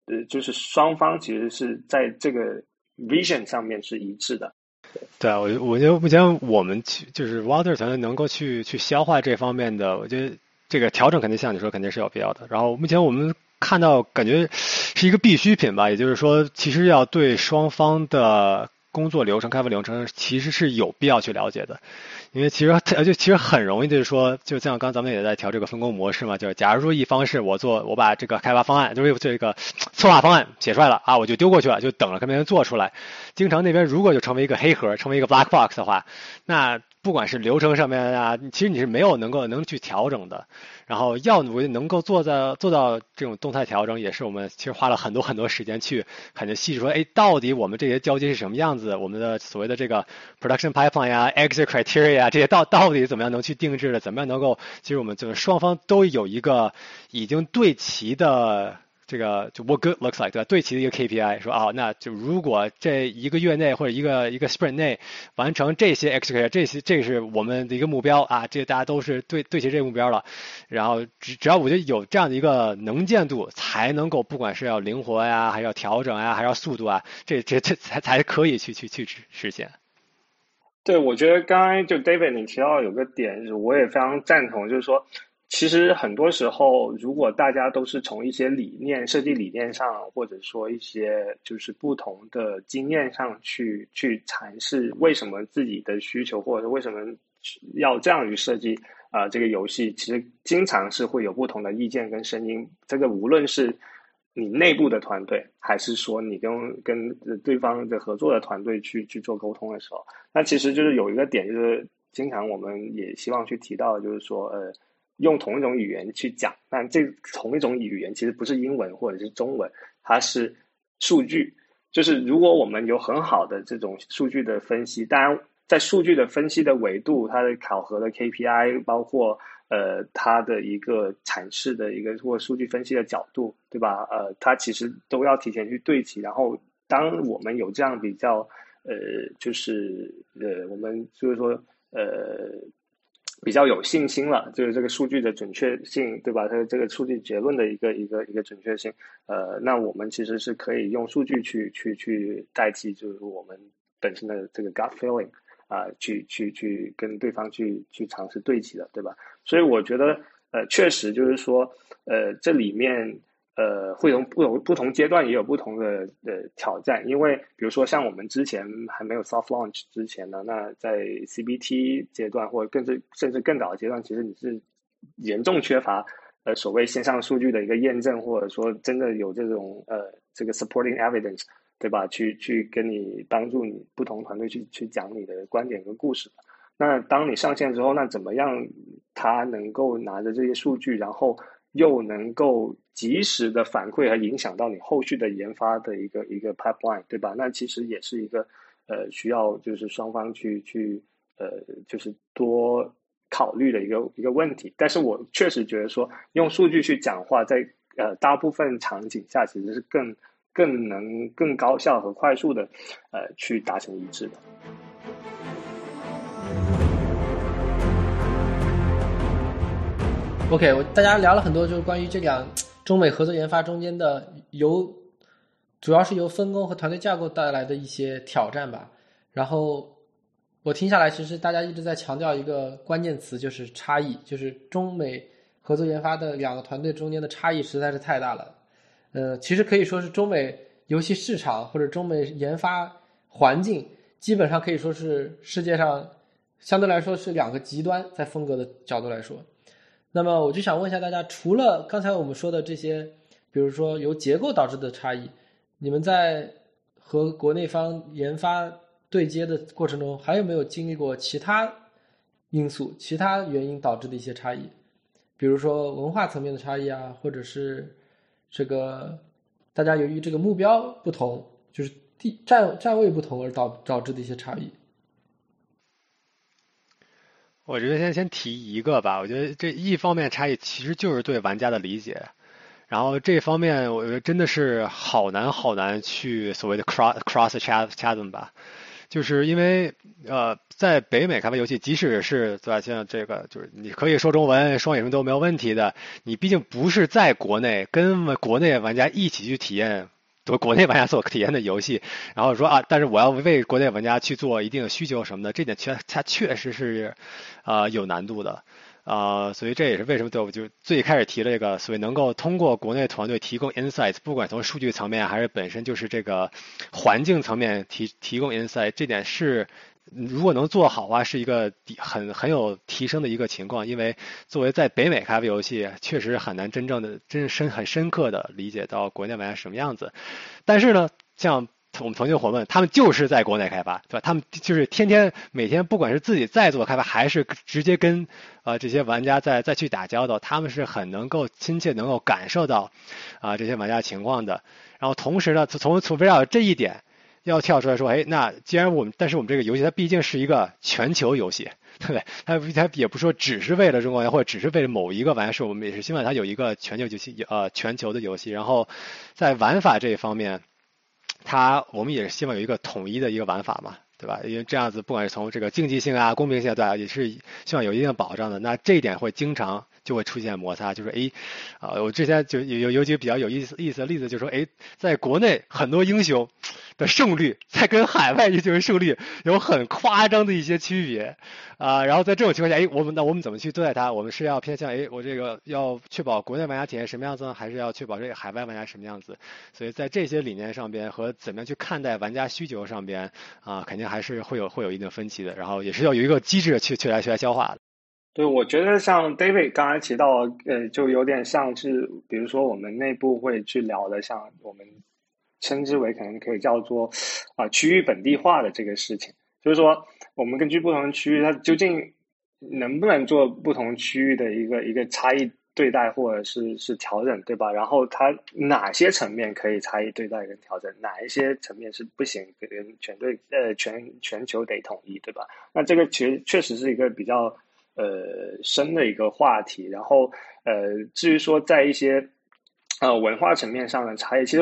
呃，就是双方其实是在这个。vision 上面是一致的，对啊，我我觉得目前我们去就是 Water 团队能够去去消化这方面的，我觉得这个调整肯定像你说肯定是有必要的。然后目前我们看到感觉是一个必需品吧，也就是说，其实要对双方的工作流程、开发流程其实是有必要去了解的。因为其实就其实很容易，就是说，就像刚咱们也在调这个分工模式嘛，就是假如说一方是我做，我把这个开发方案，就是这个策划方案写出来了啊，我就丢过去了，就等着看别人做出来。经常那边如果就成为一个黑盒，成为一个 black box 的话，那。不管是流程上面啊，其实你是没有能够能去调整的。然后要努力能够做到做到这种动态调整，也是我们其实花了很多很多时间去肯定细致说，哎，到底我们这些交接是什么样子？我们的所谓的这个 production pipeline 呀，exit criteria 啊这些到到底怎么样能去定制的？怎么样能够？其实我们就是双方都有一个已经对齐的。这个就 what good looks like 对吧？对齐的一个 KPI，说啊，那就如果这一个月内或者一个一个 sprint 内完成这些 x k 这些这是我们的一个目标啊，这大家都是对对齐这个目标了。然后只只要我觉得有这样的一个能见度，才能够不管是要灵活呀，还是要调整呀，还是要速度啊，这这这才才可以去去去实现。对，我觉得刚才就 David 你提到有个点，我也非常赞同，就是说。其实很多时候，如果大家都是从一些理念、设计理念上，或者说一些就是不同的经验上去去阐释为什么自己的需求，或者为什么要这样去设计啊这个游戏，其实经常是会有不同的意见跟声音。这个无论是你内部的团队，还是说你跟跟对方的合作的团队去去做沟通的时候，那其实就是有一个点，就是经常我们也希望去提到，就是说呃。用同一种语言去讲，但这同一种语言其实不是英文或者是中文，它是数据。就是如果我们有很好的这种数据的分析，当然在数据的分析的维度，它的考核的 KPI，包括呃它的一个阐释的一个或数据分析的角度，对吧？呃，它其实都要提前去对齐。然后，当我们有这样比较呃，就是呃，我们就是说呃。比较有信心了，就是这个数据的准确性，对吧？它这个数据结论的一个一个一个准确性，呃，那我们其实是可以用数据去去去代替，就是我们本身的这个 gut feeling 啊，去去去跟对方去去尝试对齐的，对吧？所以我觉得，呃，确实就是说，呃，这里面。呃，会从不同不同阶段也有不同的呃挑战，因为比如说像我们之前还没有 soft launch 之前呢，那在 CBT 阶段或者更是甚至更早的阶段，其实你是严重缺乏呃所谓线上数据的一个验证，或者说真的有这种呃这个 supporting evidence，对吧？去去跟你帮助你不同团队去去讲你的观点跟故事。那当你上线之后，那怎么样他能够拿着这些数据，然后又能够及时的反馈和影响到你后续的研发的一个一个 pipeline，对吧？那其实也是一个呃需要就是双方去去呃就是多考虑的一个一个问题。但是我确实觉得说用数据去讲话，在呃大部分场景下其实是更更能更高效和快速的呃去达成一致的。OK，我大家聊了很多，就是关于这两中美合作研发中间的由主要是由分工和团队架构带来的一些挑战吧。然后我听下来，其实大家一直在强调一个关键词，就是差异，就是中美合作研发的两个团队中间的差异实在是太大了。呃，其实可以说是中美游戏市场或者中美研发环境，基本上可以说是世界上相对来说是两个极端，在风格的角度来说。那么我就想问一下大家，除了刚才我们说的这些，比如说由结构导致的差异，你们在和国内方研发对接的过程中，还有没有经历过其他因素、其他原因导致的一些差异？比如说文化层面的差异啊，或者是这个大家由于这个目标不同，就是地站站位不同而导导致的一些差异。我觉得先先提一个吧，我觉得这一方面差异其实就是对玩家的理解，然后这方面我觉得真的是好难好难去所谓的 cross cross chasm 吧，就是因为呃在北美开发游戏，即使是对吧，像这个就是你可以说中文、说英文都没有问题的，你毕竟不是在国内跟国内玩家一起去体验。做国内玩家所体验的游戏，然后说啊，但是我要为国内玩家去做一定的需求什么的，这点确它确实是，啊有难度的，啊，所以这也是为什么对我就最开始提了这个所以能够通过国内团队提供 insights，不管从数据层面还是本身就是这个环境层面提提供 insight，这点是。如果能做好啊，是一个很很有提升的一个情况。因为作为在北美开发游戏，确实很难真正的、真深、很深刻的理解到国内玩家什么样子。但是呢，像我们曾经伙伴，他们就是在国内开发，对吧？他们就是天天每天，不管是自己在做开发，还是直接跟啊这些玩家在再去打交道，他们是很能够亲切、能够感受到啊这些玩家情况的。然后同时呢，从从围绕这一点。要跳出来说，哎，那既然我们，但是我们这个游戏它毕竟是一个全球游戏，对不对？它它也不说只是为了中国人，或者只是为了某一个玩家，是我们也是希望它有一个全球游戏，呃，全球的游戏。然后在玩法这一方面，它我们也是希望有一个统一的一个玩法嘛，对吧？因为这样子，不管是从这个竞技性啊、公平性对吧，也是希望有一定的保障的。那这一点会经常。就会出现摩擦，就是哎，啊，我之前就有有几个比较有意思意思的例子，就是说，哎，在国内很多英雄的胜率，在跟海外英雄胜率有很夸张的一些区别，啊，然后在这种情况下，哎，我们那我们怎么去对待它？我们是要偏向哎，我这个要确保国内玩家体验什么样子呢？还是要确保这个海外玩家什么样子？所以在这些理念上边和怎么样去看待玩家需求上边，啊，肯定还是会有会有一定分歧的。然后也是要有一个机制去去来去来消化的。对，我觉得像 David 刚才提到，呃，就有点像是，比如说我们内部会去聊的，像我们称之为可能可以叫做啊区域本地化的这个事情，就是说我们根据不同区域，它究竟能不能做不同区域的一个一个差异对待或者是是调整，对吧？然后它哪些层面可以差异对待跟调整，哪一些层面是不行，跟全队呃全全球得统一，对吧？那这个其实确实是一个比较。呃，深的一个话题。然后，呃，至于说在一些呃文化层面上的差异，其实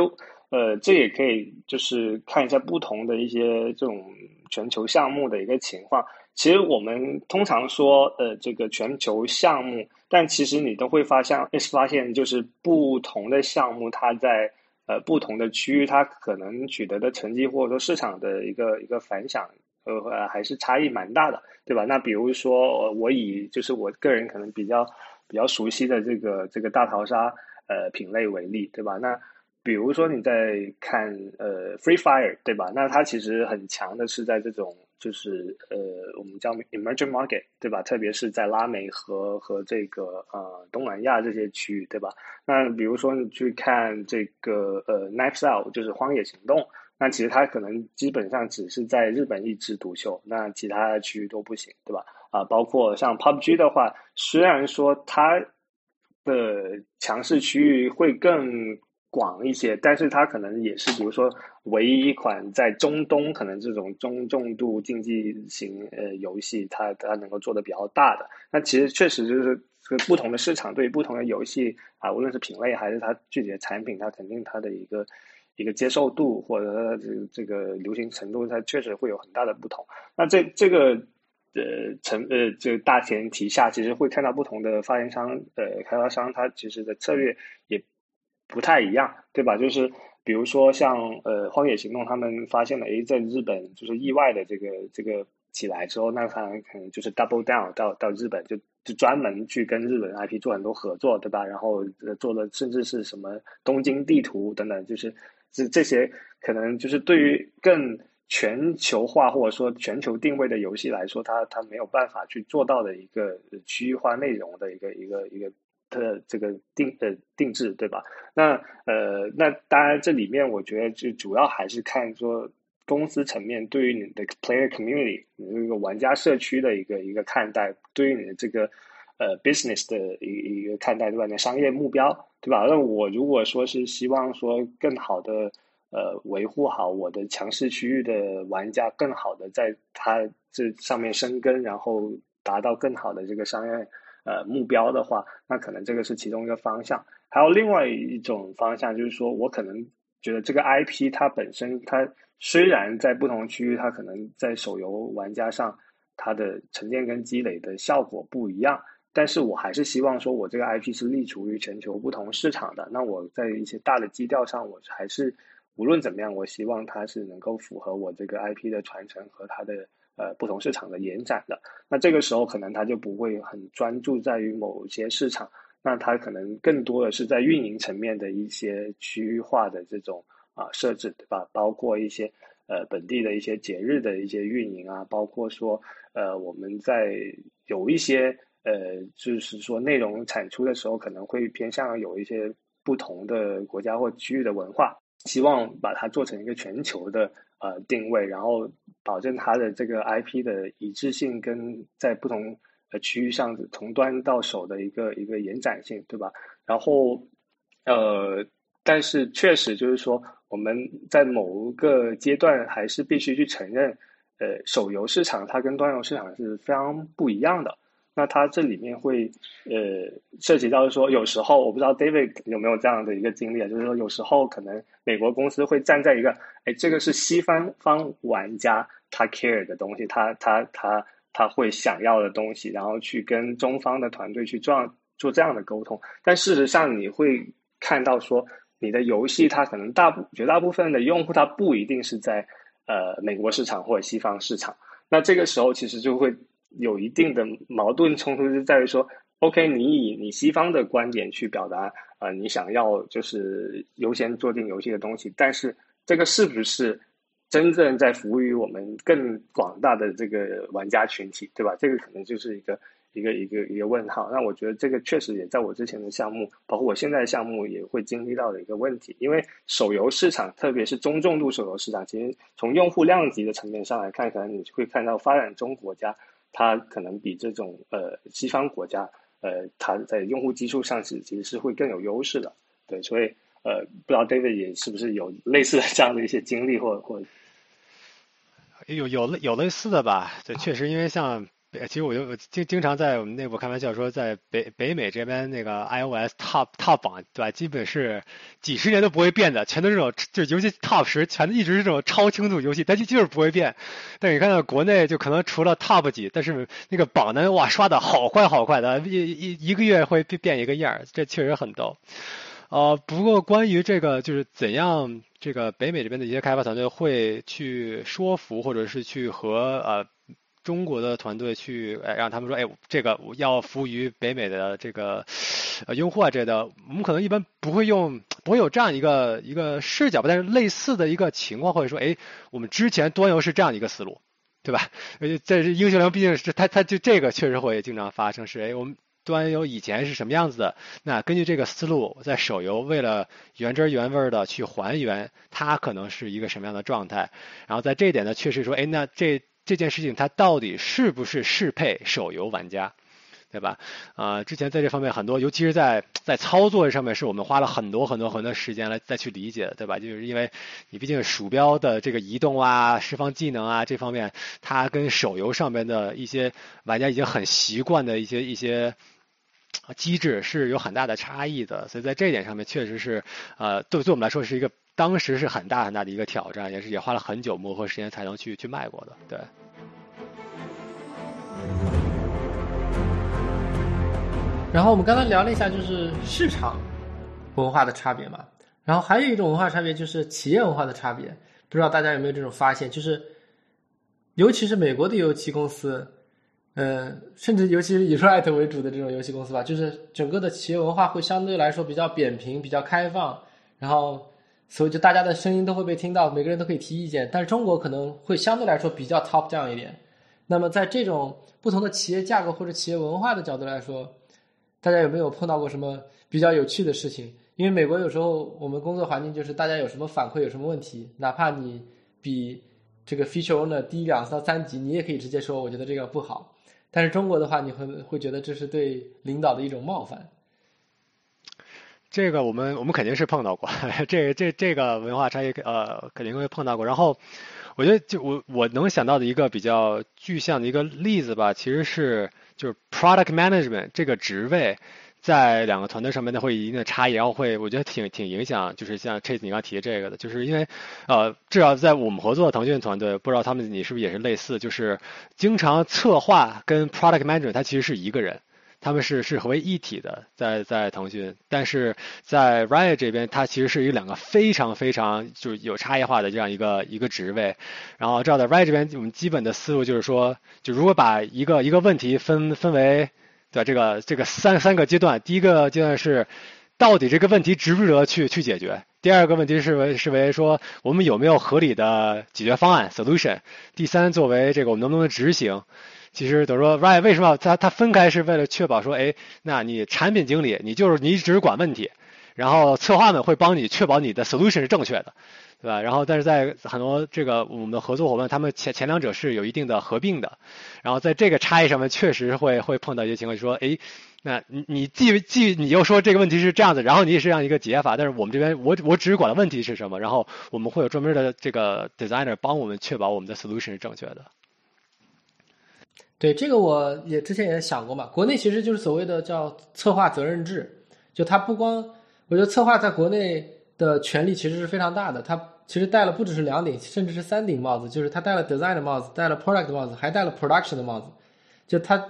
呃，这也可以就是看一下不同的一些这种全球项目的一个情况。其实我们通常说呃这个全球项目，但其实你都会发现发现就是不同的项目，它在呃不同的区域，它可能取得的成绩或者说市场的一个一个反响。呃，还是差异蛮大的，对吧？那比如说，我以就是我个人可能比较比较熟悉的这个这个大逃杀呃品类为例，对吧？那比如说你在看呃 Free Fire，对吧？那它其实很强的是在这种就是呃我们叫 Emerging Market，对吧？特别是在拉美和和这个呃东南亚这些区域，对吧？那比如说你去看这个呃 Knives Out，就是荒野行动。那其实它可能基本上只是在日本一枝独秀，那其他的区域都不行，对吧？啊，包括像 PUBG 的话，虽然说它的强势区域会更广一些，但是它可能也是，比如说唯一一款在中东可能这种中重度竞技型呃游戏，它它能够做的比较大的。那其实确实就是不同的市场对不同的游戏啊，无论是品类还是它具体的产品，它肯定它的一个。一个接受度或者这这个流行程度，它确实会有很大的不同。那这这个呃成呃这个大前提下，其实会看到不同的发行商呃开发商，它其实的策略也不太一样，对吧？就是比如说像呃《荒野行动》，他们发现了诶，在日本就是意外的这个这个起来之后，那他可能就是 double down 到到日本就就专门去跟日本 IP 做很多合作，对吧？然后做了甚至是什么东京地图等等，就是这这些可能就是对于更。全球化或者说全球定位的游戏来说，它它没有办法去做到的一个区域化内容的一个一个一个的这个定呃定制，对吧？那呃那当然这里面我觉得就主要还是看说公司层面对于你的 player community 你这个玩家社区的一个一个看待，对于你的这个呃 business 的一一个看待，对吧？你的商业目标，对吧？那我如果说是希望说更好的。呃，维护好我的强势区域的玩家，更好的在它这上面生根，然后达到更好的这个商业呃目标的话，那可能这个是其中一个方向。还有另外一种方向，就是说我可能觉得这个 IP 它本身，它虽然在不同区域，它可能在手游玩家上它的沉淀跟积累的效果不一样，但是我还是希望说我这个 IP 是立足于全球不同市场的。那我在一些大的基调上，我还是。无论怎么样，我希望它是能够符合我这个 IP 的传承和它的呃不同市场的延展的。那这个时候可能它就不会很专注在于某些市场，那它可能更多的是在运营层面的一些区域化的这种啊设置，对吧？包括一些呃本地的一些节日的一些运营啊，包括说呃我们在有一些呃就是说内容产出的时候，可能会偏向有一些不同的国家或区域的文化。希望把它做成一个全球的呃定位，然后保证它的这个 IP 的一致性跟在不同呃区域上从端到手的一个一个延展性，对吧？然后呃，但是确实就是说，我们在某一个阶段还是必须去承认，呃，手游市场它跟端游市场是非常不一样的。那它这里面会呃涉及到说，有时候我不知道 David 有没有这样的一个经历啊，就是说有时候可能美国公司会站在一个，哎，这个是西方方玩家他 care 的东西，他他他他会想要的东西，然后去跟中方的团队去做做这样的沟通。但事实上你会看到说，你的游戏它可能大部绝大部分的用户他不一定是在呃美国市场或者西方市场，那这个时候其实就会。有一定的矛盾冲突，就在于说，OK，你以你西方的观点去表达，呃，你想要就是优先做定游戏的东西，但是这个是不是真正在服务于我们更广大的这个玩家群体，对吧？这个可能就是一个一个一个一个问号。那我觉得这个确实也在我之前的项目，包括我现在的项目也会经历到的一个问题，因为手游市场，特别是中重度手游市场，其实从用户量级的层面上来看，可能你会看到发展中国家。它可能比这种呃西方国家呃，它在用户基数上是其实是会更有优势的，对，所以呃，不知道 David 也是不是有类似的这样的一些经历，或或有有类有类似的吧？对，确实，因为像。其实我就经经常在我们内部开玩笑说，在北北美这边那个 iOS Top Top 榜，对吧？基本是几十年都不会变的，全都是这种，就尤其 Top 十，全一直是这种超轻度游戏，但就就是不会变。但你看到国内，就可能除了 Top 几，但是那个榜单哇刷的好快好快的，一一一个月会变变一个样儿，这确实很逗。呃，不过关于这个，就是怎样这个北美这边的一些开发团队会去说服，或者是去和呃。中国的团队去，哎，让他们说，哎，这个要服务于北美的这个呃用户啊，这的，我们可能一般不会用，不会有这样一个一个视角吧。但是类似的一个情况，或者说，哎，我们之前端游是这样一个思路，对吧？而 且，在英雄联盟毕竟是它，它就这个确实会经常发生，是哎，我们端游以前是什么样子的？那根据这个思路，在手游为了原汁原味的去还原，它可能是一个什么样的状态？然后在这一点呢，确实说，哎，那这。这件事情它到底是不是适配手游玩家，对吧？啊，之前在这方面很多，尤其是在在操作上面，是我们花了很多很多很多时间来再去理解，对吧？就是因为你毕竟鼠标的这个移动啊、释放技能啊这方面，它跟手游上面的一些玩家已经很习惯的一些一些机制是有很大的差异的，所以在这一点上面，确实是呃，对对我们来说是一个。当时是很大很大的一个挑战，也是也花了很久磨合时间才能去去迈过的，对。然后我们刚才聊了一下，就是市场文化的差别嘛。然后还有一种文化差别就是企业文化的差别，不知道大家有没有这种发现？就是尤其是美国的游戏公司，嗯，甚至尤其是以 Riot 为主的这种游戏公司吧，就是整个的企业文化会相对来说比较扁平、比较开放，然后所以就大家的声音都会被听到，每个人都可以提意见。但是中国可能会相对来说比较 top down 一点。那么在这种不同的企业架构或者企业文化的角度来说，大家有没有碰到过什么比较有趣的事情？因为美国有时候我们工作环境就是大家有什么反馈有什么问题，哪怕你比这个 feature owner 低两到三级，你也可以直接说我觉得这个不好。但是中国的话，你会会觉得这是对领导的一种冒犯。这个我们我们肯定是碰到过，这这这个文化差异呃肯定会碰到过。然后我觉得就我我能想到的一个比较具象的一个例子吧，其实是就是 product management 这个职位。在两个团队上面呢，会有一定的差异，然后会我觉得挺挺影响，就是像 Chase 你刚提的这个的，就是因为呃，至少在我们合作的腾讯团队，不知道他们你是不是也是类似，就是经常策划跟 Product Manager 他其实是一个人，他们是是合为一体的，在在腾讯，但是在 Riot 这边，它其实是一两个非常非常就是有差异化的这样一个一个职位，然后照在 Riot 这边，我们基本的思路就是说，就如果把一个一个问题分分为。对这个这个三三个阶段，第一个阶段是到底这个问题值不值得去去解决？第二个问题是为是为说我们有没有合理的解决方案 solution？第三，作为这个我们能不能执行？其实等于说，right 为什么它它分开是为了确保说，哎，那你产品经理你就是你只管问题，然后策划们会帮你确保你的 solution 是正确的。对吧？然后，但是在很多这个我们的合作伙伴，他们前前两者是有一定的合并的。然后在这个差异上面，确实会会碰到一些情况，就说，哎，那你你既既你又说这个问题是这样子，然后你也是这样一个解法，但是我们这边我我只是管的问题是什么？然后我们会有专门的这个 designer 帮我们确保我们的 solution 是正确的。对，这个我也之前也想过嘛。国内其实就是所谓的叫策划责任制，就它不光，我觉得策划在国内的权力其实是非常大的，它。其实戴了不只是两顶，甚至是三顶帽子。就是他戴了 design 的帽子，戴了 product 的帽子，还戴了 production 的帽子。就他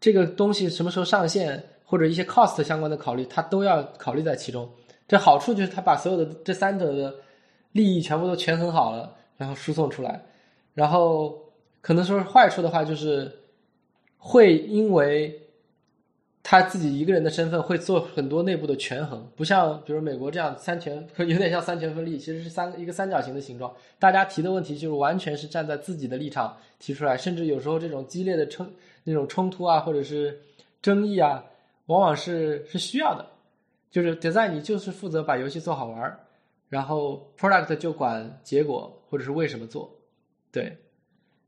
这个东西什么时候上线，或者一些 cost 相关的考虑，他都要考虑在其中。这好处就是他把所有的这三者的利益全部都权衡好了，然后输送出来。然后可能说是坏处的话，就是会因为。他自己一个人的身份会做很多内部的权衡，不像比如美国这样三权，有点像三权分立，其实是三一个三角形的形状。大家提的问题就是完全是站在自己的立场提出来，甚至有时候这种激烈的冲那种冲突啊，或者是争议啊，往往是是需要的。就是 design 你就是负责把游戏做好玩，然后 product 就管结果或者是为什么做。对，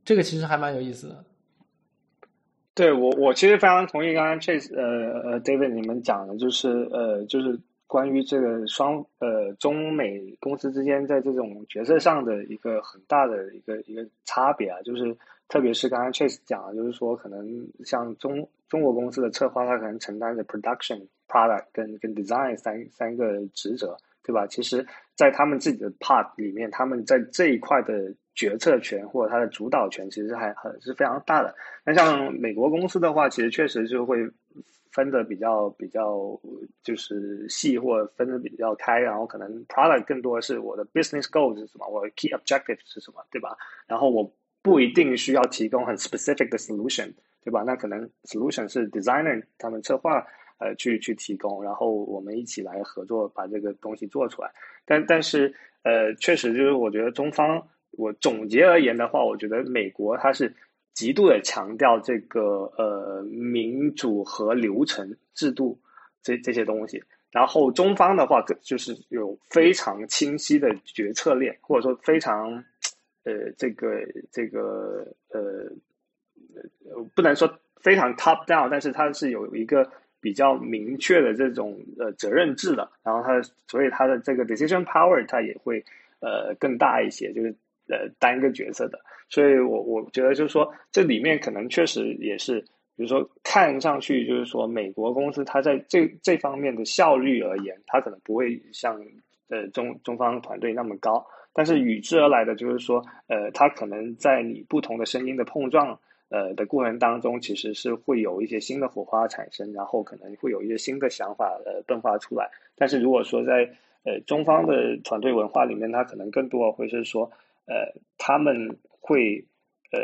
这个其实还蛮有意思的。对我，我其实非常同意刚刚 Chase 呃呃 David 你们讲的，就是呃就是关于这个双呃中美公司之间在这种角色上的一个很大的一个一个差别啊，就是特别是刚刚 Chase 讲的，就是说可能像中中国公司的策划，它可能承担着 production、product 跟跟 design 三三个职责，对吧？其实，在他们自己的 part 里面，他们在这一块的。决策权或者它的主导权其实还很是非常大的。那像美国公司的话，其实确实就会分的比较比较就是细，或者分的比较开。然后可能 product 更多是我的 business goal 是什么，我的 key objective 是什么，对吧？然后我不一定需要提供很 specific 的 solution，对吧？那可能 solution 是 designer 他们策划呃去去提供，然后我们一起来合作把这个东西做出来。但但是呃，确实就是我觉得中方。我总结而言的话，我觉得美国它是极度的强调这个呃民主和流程制度这这些东西，然后中方的话就是有非常清晰的决策链，或者说非常呃这个这个呃不能说非常 top down，但是它是有一个比较明确的这种呃责任制的，然后它所以它的这个 decision power 它也会呃更大一些，就是。呃，单个角色的，所以我我觉得就是说，这里面可能确实也是，比如说看上去就是说，美国公司它在这这方面的效率而言，它可能不会像呃中中方团队那么高，但是与之而来的就是说，呃，它可能在你不同的声音的碰撞呃的过程当中，其实是会有一些新的火花产生，然后可能会有一些新的想法呃迸发出来，但是如果说在呃中方的团队文化里面，它可能更多会是说，呃他们会呃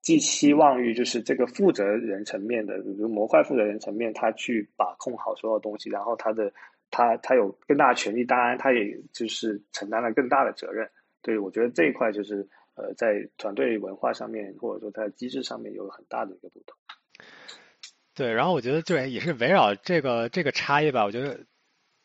寄期望于就是这个负责人层面的，比如模块负责人层面，他去把控好所有东西，然后他的他他有更大的权利，当然他也就是承担了更大的责任。对我觉得这一块就是呃在团队文化上面或者说在机制上面有很大的一个不同。对，然后我觉得对，也是围绕这个这个差异吧。我觉得，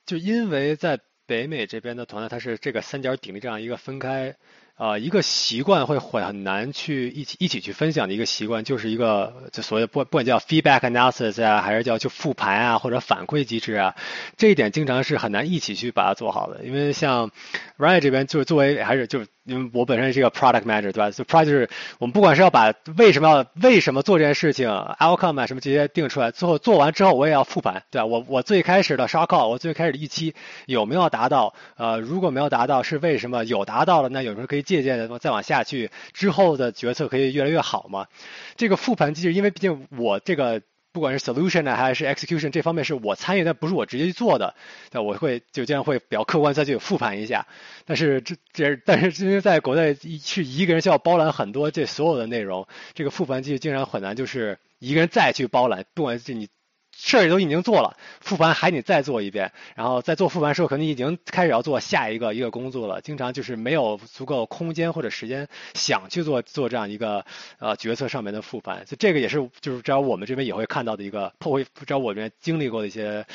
就因为在北美这边的团队，它是这个三角鼎立这样一个分开。啊，一个习惯会很很难去一起一起去分享的一个习惯，就是一个就所谓不不管叫 feedback analysis 啊，还是叫就复盘啊，或者反馈机制啊，这一点经常是很难一起去把它做好的。因为像 Ryan 这边就是作为还是就是因为我本身是一个 product manager 对吧？就 product 就是我们不管是要把为什么要为什么做这件事情 outcome 啊什么这些定出来，最后做完之后我也要复盘对吧？我我最开始的 short call，我最开始的预期有没有达到？呃，如果没有达到是为什么？有达到了，那有时候可以。借鉴的再往下去之后的决策可以越来越好嘛？这个复盘机制，因为毕竟我这个不管是 solution 呢还是 execution 这方面是我参与但，不是我直接去做的，那我会就这样会比较客观再去复盘一下。但是这这但是因为在国内是一个人需要包揽很多这所有的内容，这个复盘机制经常很难就是一个人再去包揽，不管是你。事儿都已经做了，复盘还得再做一遍，然后在做复盘时候，可能已经开始要做下一个一个工作了。经常就是没有足够空间或者时间想去做做这样一个呃决策上面的复盘，就这个也是就是只要我们这边也会看到的一个破会，只要我这边经历过的一些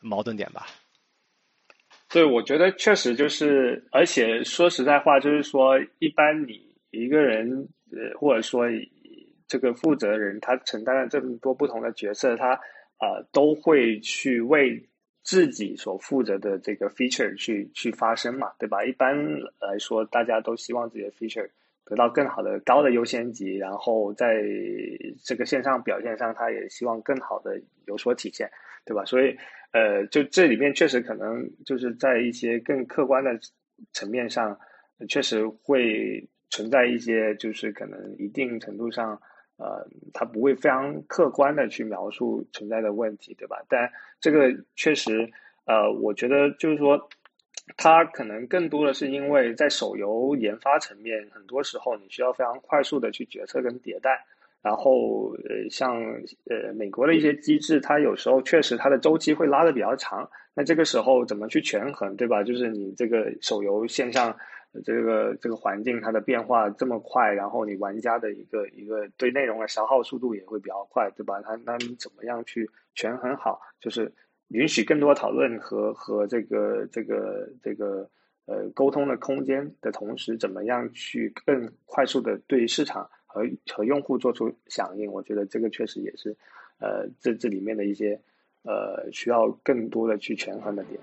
矛盾点吧。对，我觉得确实就是，而且说实在话，就是说，一般你一个人呃，或者说这个负责人，他承担了这么多不同的角色，他。呃，都会去为自己所负责的这个 feature 去去发声嘛，对吧？一般来说，大家都希望自己的 feature 得到更好的高的优先级，然后在这个线上表现上，他也希望更好的有所体现，对吧？所以，呃，就这里面确实可能就是在一些更客观的层面上，确实会存在一些，就是可能一定程度上。呃，他不会非常客观的去描述存在的问题，对吧？但这个确实，呃，我觉得就是说，它可能更多的是因为在手游研发层面，很多时候你需要非常快速的去决策跟迭代，然后呃，像呃美国的一些机制，它有时候确实它的周期会拉的比较长，那这个时候怎么去权衡，对吧？就是你这个手游线上。这个这个环境它的变化这么快，然后你玩家的一个一个对内容的消耗速度也会比较快，对吧？那那你怎么样去权衡好，就是允许更多讨论和和这个这个这个呃沟通的空间的同时，怎么样去更快速的对市场和和用户做出响应？我觉得这个确实也是呃这这里面的一些呃需要更多的去权衡的点。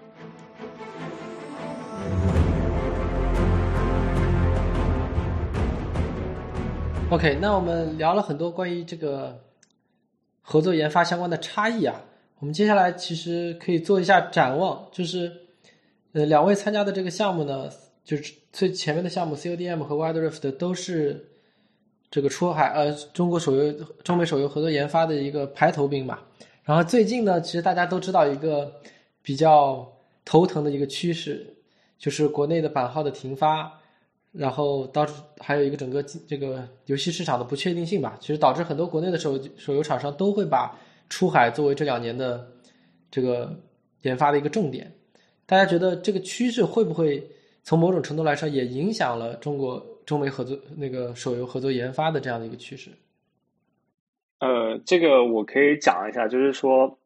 OK，那我们聊了很多关于这个合作研发相关的差异啊，我们接下来其实可以做一下展望，就是呃两位参加的这个项目呢，就是最前面的项目 CODM 和 WildRift 都是这个出海呃中国手游中美手游合作研发的一个排头兵吧。然后最近呢，其实大家都知道一个比较头疼的一个趋势，就是国内的版号的停发。然后导致还有一个整个这个游戏市场的不确定性吧，其实导致很多国内的手手游厂商都会把出海作为这两年的这个研发的一个重点。大家觉得这个趋势会不会从某种程度来说也影响了中国中美合作那个手游合作研发的这样的一个趋势？呃，这个我可以讲一下，就是说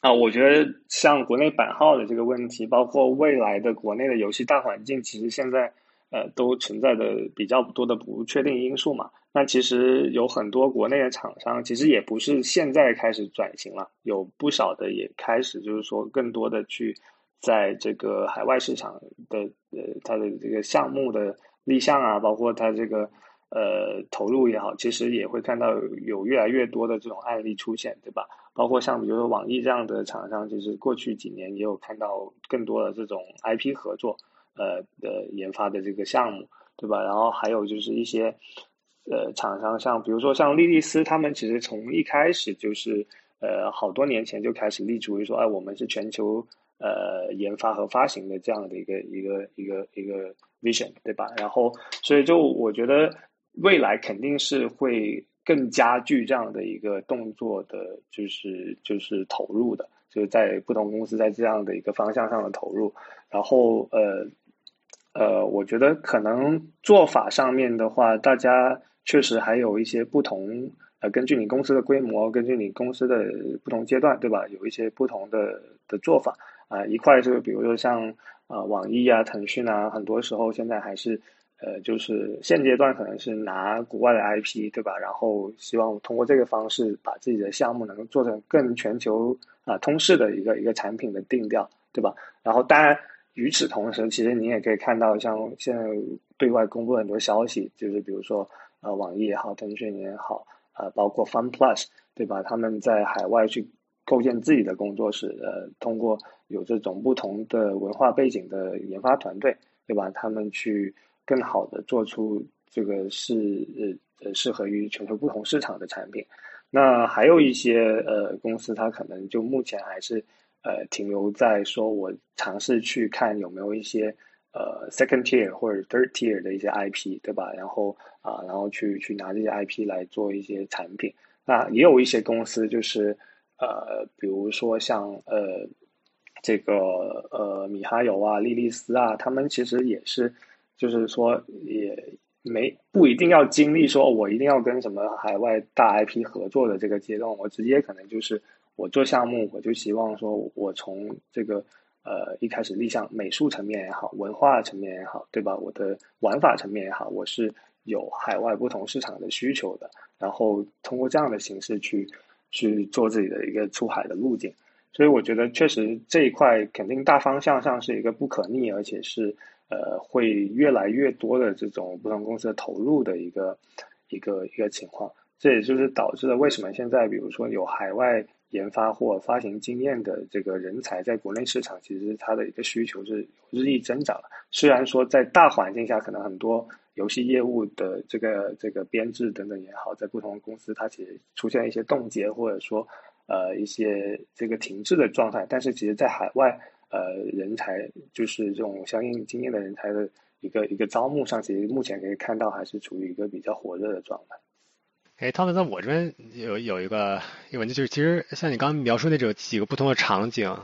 啊，我觉得像国内版号的这个问题，包括未来的国内的游戏大环境，其实现在。呃，都存在的比较多的不确定因素嘛。那其实有很多国内的厂商，其实也不是现在开始转型了，有不少的也开始就是说更多的去在这个海外市场的呃它的这个项目的立项啊，包括它这个呃投入也好，其实也会看到有越来越多的这种案例出现，对吧？包括像比如说网易这样的厂商，其实过去几年也有看到更多的这种 IP 合作。呃的研发的这个项目，对吧？然后还有就是一些呃厂商，像比如说像莉莉丝，他们其实从一开始就是呃好多年前就开始立足于说，哎，我们是全球呃研发和发行的这样的一个一个一个一个 vision，对吧？然后所以就我觉得未来肯定是会更加剧这样的一个动作的，就是就是投入的，就是在不同公司在这样的一个方向上的投入，然后呃。呃，我觉得可能做法上面的话，大家确实还有一些不同。呃，根据你公司的规模，根据你公司的不同阶段，对吧？有一些不同的的做法啊。一块就是比如说像啊网易啊、腾讯啊，很多时候现在还是呃，就是现阶段可能是拿国外的 IP，对吧？然后希望通过这个方式把自己的项目能够做成更全球啊通式的一个一个产品的定调，对吧？然后当然。与此同时，其实你也可以看到，像现在对外公布很多消息，就是比如说，呃，网易也好，腾讯也好，呃，包括 Fun Plus，对吧？他们在海外去构建自己的工作室，呃，通过有这种不同的文化背景的研发团队，对吧？他们去更好的做出这个是呃适合于全球不同市场的产品。那还有一些呃公司，它可能就目前还是。呃，停留在说我尝试去看有没有一些呃 second tier 或者 third tier 的一些 IP，对吧？然后啊，然后去去拿这些 IP 来做一些产品。那也有一些公司就是呃，比如说像呃这个呃米哈游啊、莉莉丝啊，他们其实也是就是说也没不一定要经历说我一定要跟什么海外大 IP 合作的这个阶段，我直接可能就是。我做项目，我就希望说，我从这个呃一开始立项美术层面也好，文化层面也好，对吧？我的玩法层面也好，我是有海外不同市场的需求的，然后通过这样的形式去去做自己的一个出海的路径。所以我觉得，确实这一块肯定大方向上是一个不可逆，而且是呃会越来越多的这种不同公司的投入的一个一个一个情况。这也就是导致了为什么现在比如说有海外。研发或发行经验的这个人才，在国内市场其实它的一个需求是日益增长的。虽然说在大环境下，可能很多游戏业务的这个这个编制等等也好，在不同的公司它其实出现一些冻结，或者说呃一些这个停滞的状态。但是其实，在海外呃人才就是这种相应经验的人才的一个一个招募上，其实目前可以看到还是处于一个比较火热的状态。哎，汤总，那我这边有有一个一个问题，就是其实像你刚刚描述那种几个不同的场景，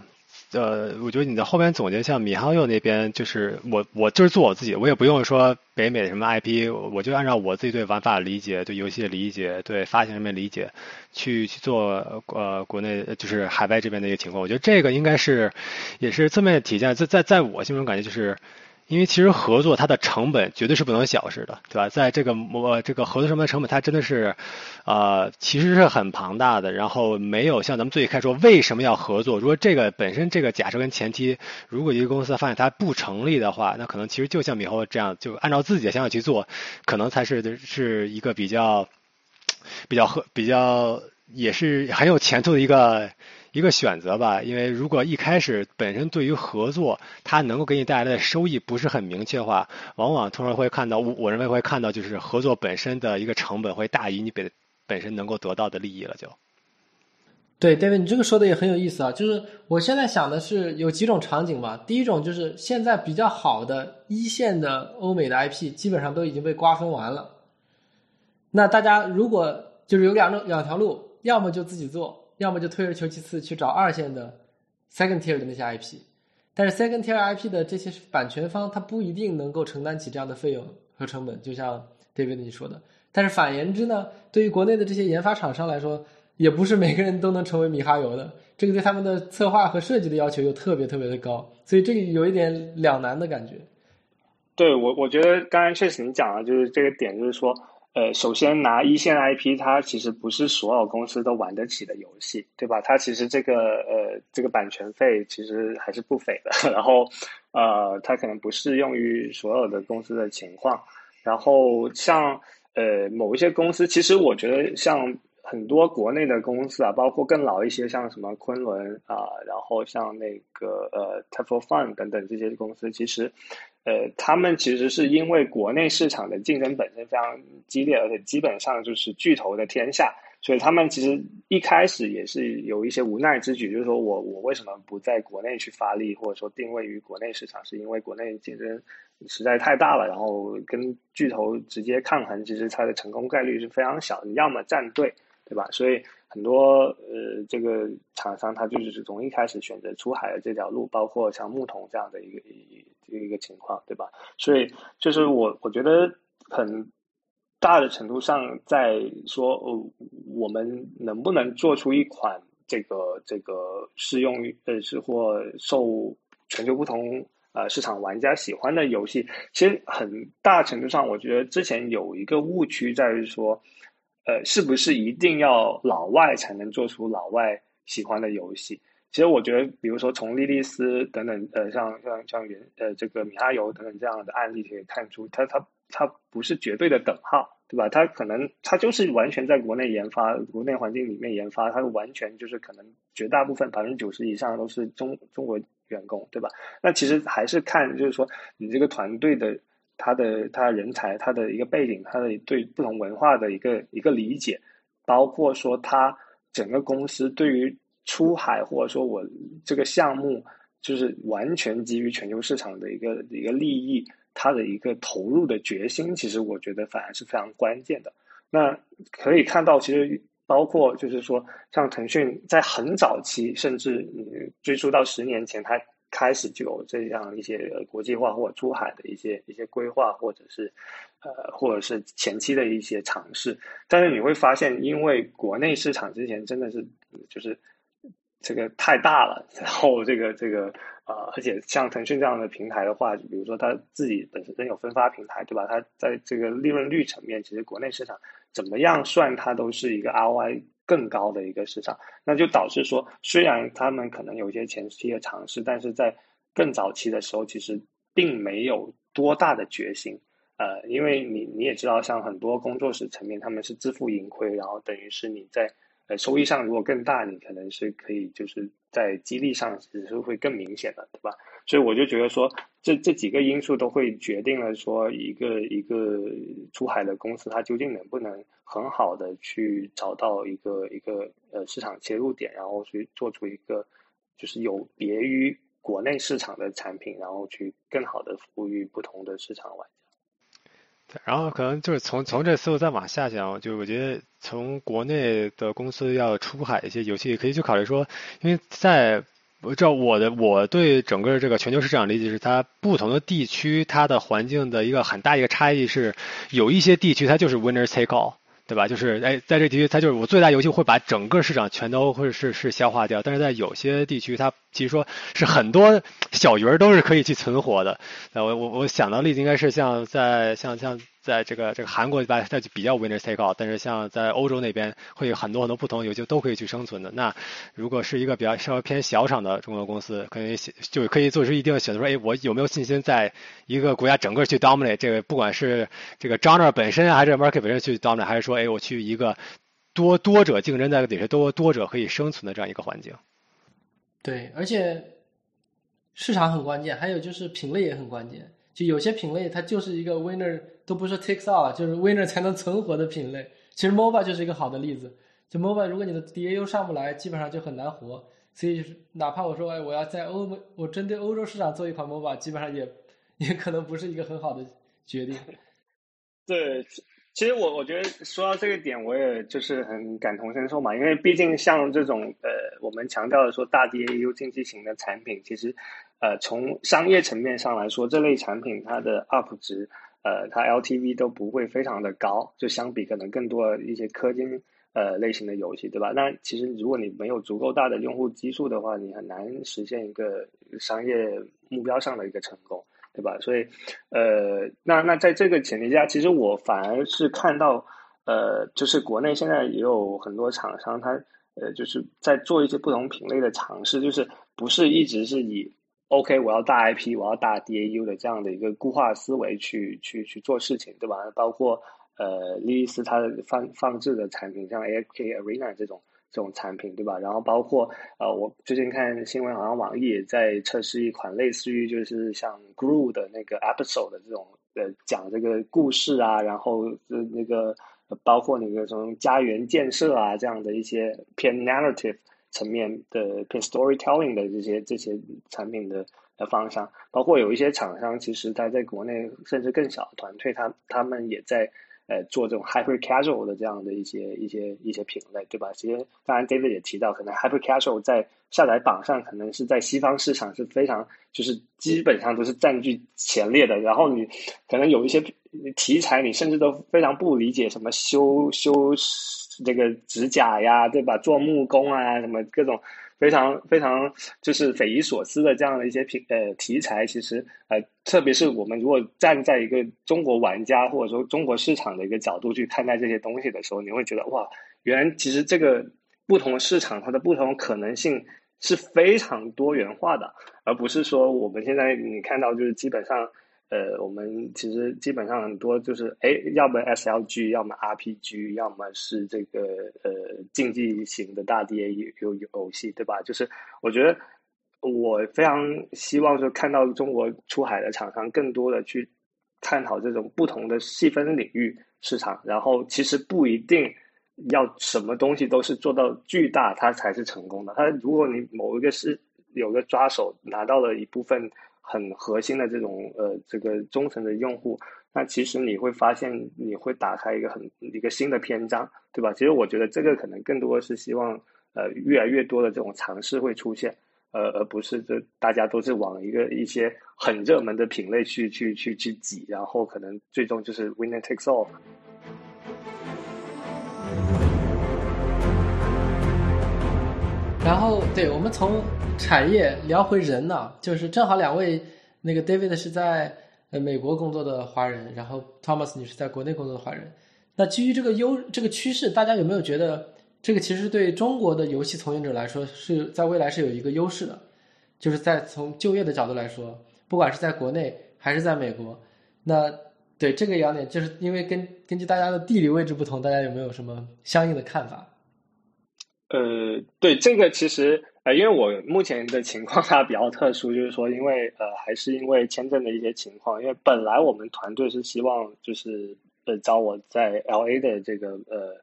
呃，我觉得你在后边总结，像米哈游那边，就是我我就是做我自己，我也不用说北美什么 IP，我就按照我自己对玩法理解、对游戏的理解、对发行上面理解，去去做呃国内就是海外这边的一个情况。我觉得这个应该是也是侧面体现，在在在我心中感觉就是。因为其实合作它的成本绝对是不能小视的，对吧？在这个我这个合作上面的成本，它真的是，呃，其实是很庞大的。然后没有像咱们最开始说为什么要合作？如果这个本身这个假设跟前提，如果一个公司发现它不成立的话，那可能其实就像米后这样，就按照自己的想法去做，可能才是是一个比较比较合比较也是很有前途的一个。一个选择吧，因为如果一开始本身对于合作，它能够给你带来的收益不是很明确的话，往往通常会看到，我我认为会看到就是合作本身的一个成本会大于你本本身能够得到的利益了。就，对，David，你这个说的也很有意思啊。就是我现在想的是有几种场景吧。第一种就是现在比较好的一线的欧美的 IP 基本上都已经被瓜分完了。那大家如果就是有两种两条路，要么就自己做。要么就退而求其次去找二线的 second tier 的那些 IP，但是 second tier IP 的这些版权方他不一定能够承担起这样的费用和成本，就像 David 你说的。但是反言之呢，对于国内的这些研发厂商来说，也不是每个人都能成为米哈游的，这个对他们的策划和设计的要求又特别特别的高，所以这个有一点两难的感觉。对我，我觉得刚才确实你讲了，就是这个点，就是说。呃，首先拿一线 IP，它其实不是所有公司都玩得起的游戏，对吧？它其实这个呃，这个版权费其实还是不菲的。然后，呃，它可能不适用于所有的公司的情况。然后，像呃某一些公司，其实我觉得像很多国内的公司啊，包括更老一些，像什么昆仑啊，然后像那个呃 t e f l Fun 等等这些公司，其实。呃，他们其实是因为国内市场的竞争本身非常激烈，而且基本上就是巨头的天下，所以他们其实一开始也是有一些无奈之举，就是说我我为什么不在国内去发力，或者说定位于国内市场，是因为国内竞争实在太大了，然后跟巨头直接抗衡，其实它的成功概率是非常小，你要么站队，对吧？所以很多呃这个厂商他就是从一开始选择出海的这条路，包括像牧童这样的一个一一个情况，对吧？所以就是我我觉得很。大的程度上，在说呃，我们能不能做出一款这个这个适用于呃是或受全球不同呃市场玩家喜欢的游戏？其实很大程度上，我觉得之前有一个误区在于说，呃，是不是一定要老外才能做出老外喜欢的游戏？其实我觉得，比如说从莉莉丝等等，呃，像像像原呃这个米哈游等等这样的案例可以看出，它它。它不是绝对的等号，对吧？它可能它就是完全在国内研发，国内环境里面研发，它完全就是可能绝大部分百分之九十以上都是中中国员工，对吧？那其实还是看就是说你这个团队的他的他人才他的一个背景，他的对不同文化的一个一个理解，包括说他整个公司对于出海或者说我这个项目就是完全基于全球市场的一个一个利益。他的一个投入的决心，其实我觉得反而是非常关键的。那可以看到，其实包括就是说，像腾讯在很早期，甚至你追溯到十年前，它开始就有这样一些国际化或出海的一些一些规划，或者是呃，或者是前期的一些尝试。但是你会发现，因为国内市场之前真的是就是这个太大了，然后这个这个。啊，而且像腾讯这样的平台的话，比如说它自己本身有分发平台，对吧？它在这个利润率层面，其实国内市场怎么样算，它都是一个 ROI 更高的一个市场。那就导致说，虽然他们可能有一些前期的尝试，但是在更早期的时候，其实并没有多大的决心。呃，因为你你也知道，像很多工作室层面，他们是自负盈亏，然后等于是你在。呃，收益上如果更大，你可能是可以就是在激励上其实是会更明显的，对吧？所以我就觉得说，这这几个因素都会决定了说，一个一个出海的公司，它究竟能不能很好的去找到一个一个呃市场切入点，然后去做出一个就是有别于国内市场的产品，然后去更好的服务于不同的市场玩。然后可能就是从从这思路再往下讲，就我觉得从国内的公司要出海一些游戏，可以去考虑说，因为在我照我的我对整个这个全球市场理解是，它不同的地区它的环境的一个很大一个差异是，有一些地区它就是 winner take all。对吧？就是哎，在这地区，它就是我最大游戏会把整个市场全都会是是消化掉。但是在有些地区，它其实说是很多小鱼儿都是可以去存活的。那我我我想到例子应该是像在像像。在这个这个韩国吧，它就比较 winner take all，但是像在欧洲那边会有很多很多不同游戏都可以去生存的。那如果是一个比较稍微偏小厂的中国公司，可能就可以做出一定的选择，说哎，我有没有信心在一个国家整个去 dominate 这个，不管是这个 genre 本身还是 market 本身去 dominate，还是说哎，我去一个多多者竞争在底下多多者可以生存的这样一个环境。对，而且市场很关键，还有就是品类也很关键。就有些品类它就是一个 winner。都不是 takes all，就是 winner 才能存活的品类。其实 MOBA 就是一个好的例子。就 MOBA，如果你的 DAU 上不来，基本上就很难活。所以哪怕我说，哎，我要在欧美，我针对欧洲市场做一款 MOBA，基本上也也可能不是一个很好的决定。对，其实我我觉得说到这个点，我也就是很感同身受嘛。因为毕竟像这种呃，我们强调的说大 DAU 竞技型的产品，其实呃，从商业层面上来说，这类产品它的 UP 值。呃，它 LTV 都不会非常的高，就相比可能更多一些氪金呃类型的游戏，对吧？那其实如果你没有足够大的用户基数的话，你很难实现一个商业目标上的一个成功，对吧？所以，呃，那那在这个前提下，其实我反而是看到，呃，就是国内现在也有很多厂商，他呃就是在做一些不同品类的尝试，就是不是一直是以。OK，我要大 IP，我要大 DAU 的这样的一个固化思维去去去做事情，对吧？包括呃，莉莉丝它的放放置的产品，像 AFK Arena 这种这种产品，对吧？然后包括呃，我最近看新闻，好像网易也在测试一款类似于就是像 Grow 的那个 Episode 的这种呃讲这个故事啊，然后呃那个包括那个什么家园建设啊这样的一些偏 narrative 层面的偏 storytelling 的这些这些产品的的方向，包括有一些厂商其实他在国内甚至更小的团队，他他们也在。呃，做这种 hyper casual 的这样的一些一些一些品类，对吧？其实当然 David 也提到，可能 hyper casual 在下载榜上，可能是在西方市场是非常，就是基本上都是占据前列的。然后你可能有一些题材，你甚至都非常不理解，什么修修这个指甲呀，对吧？做木工啊，什么各种。非常非常就是匪夷所思的这样的一些品呃题材，其实呃特别是我们如果站在一个中国玩家或者说中国市场的一个角度去看待这些东西的时候，你会觉得哇，原来其实这个不同的市场它的不同可能性是非常多元化的，而不是说我们现在你看到就是基本上。呃，我们其实基本上很多就是，哎，要么 SLG，要么 RPG，要么是这个呃竞技型的大 DA 游游戏，对吧？就是我觉得我非常希望说看到中国出海的厂商更多的去探讨这种不同的细分领域市场，然后其实不一定要什么东西都是做到巨大，它才是成功的。它如果你某一个是有个抓手拿到了一部分。很核心的这种呃，这个忠诚的用户，那其实你会发现，你会打开一个很一个新的篇章，对吧？其实我觉得这个可能更多是希望呃，越来越多的这种尝试会出现，呃，而不是这大家都是往一个一些很热门的品类去去去去挤，然后可能最终就是 winner takes all。然后，对我们从产业聊回人呢，就是正好两位，那个 David 是在呃美国工作的华人，然后 Thomas 你是在国内工作的华人。那基于这个优这个趋势，大家有没有觉得这个其实对中国的游戏从业者来说是在未来是有一个优势的？就是在从就业的角度来说，不管是在国内还是在美国，那对这个两点，就是因为根根据大家的地理位置不同，大家有没有什么相应的看法？呃，对这个其实呃，因为我目前的情况它比较特殊，就是说，因为呃，还是因为签证的一些情况，因为本来我们团队是希望就是呃，招我在 L A 的这个呃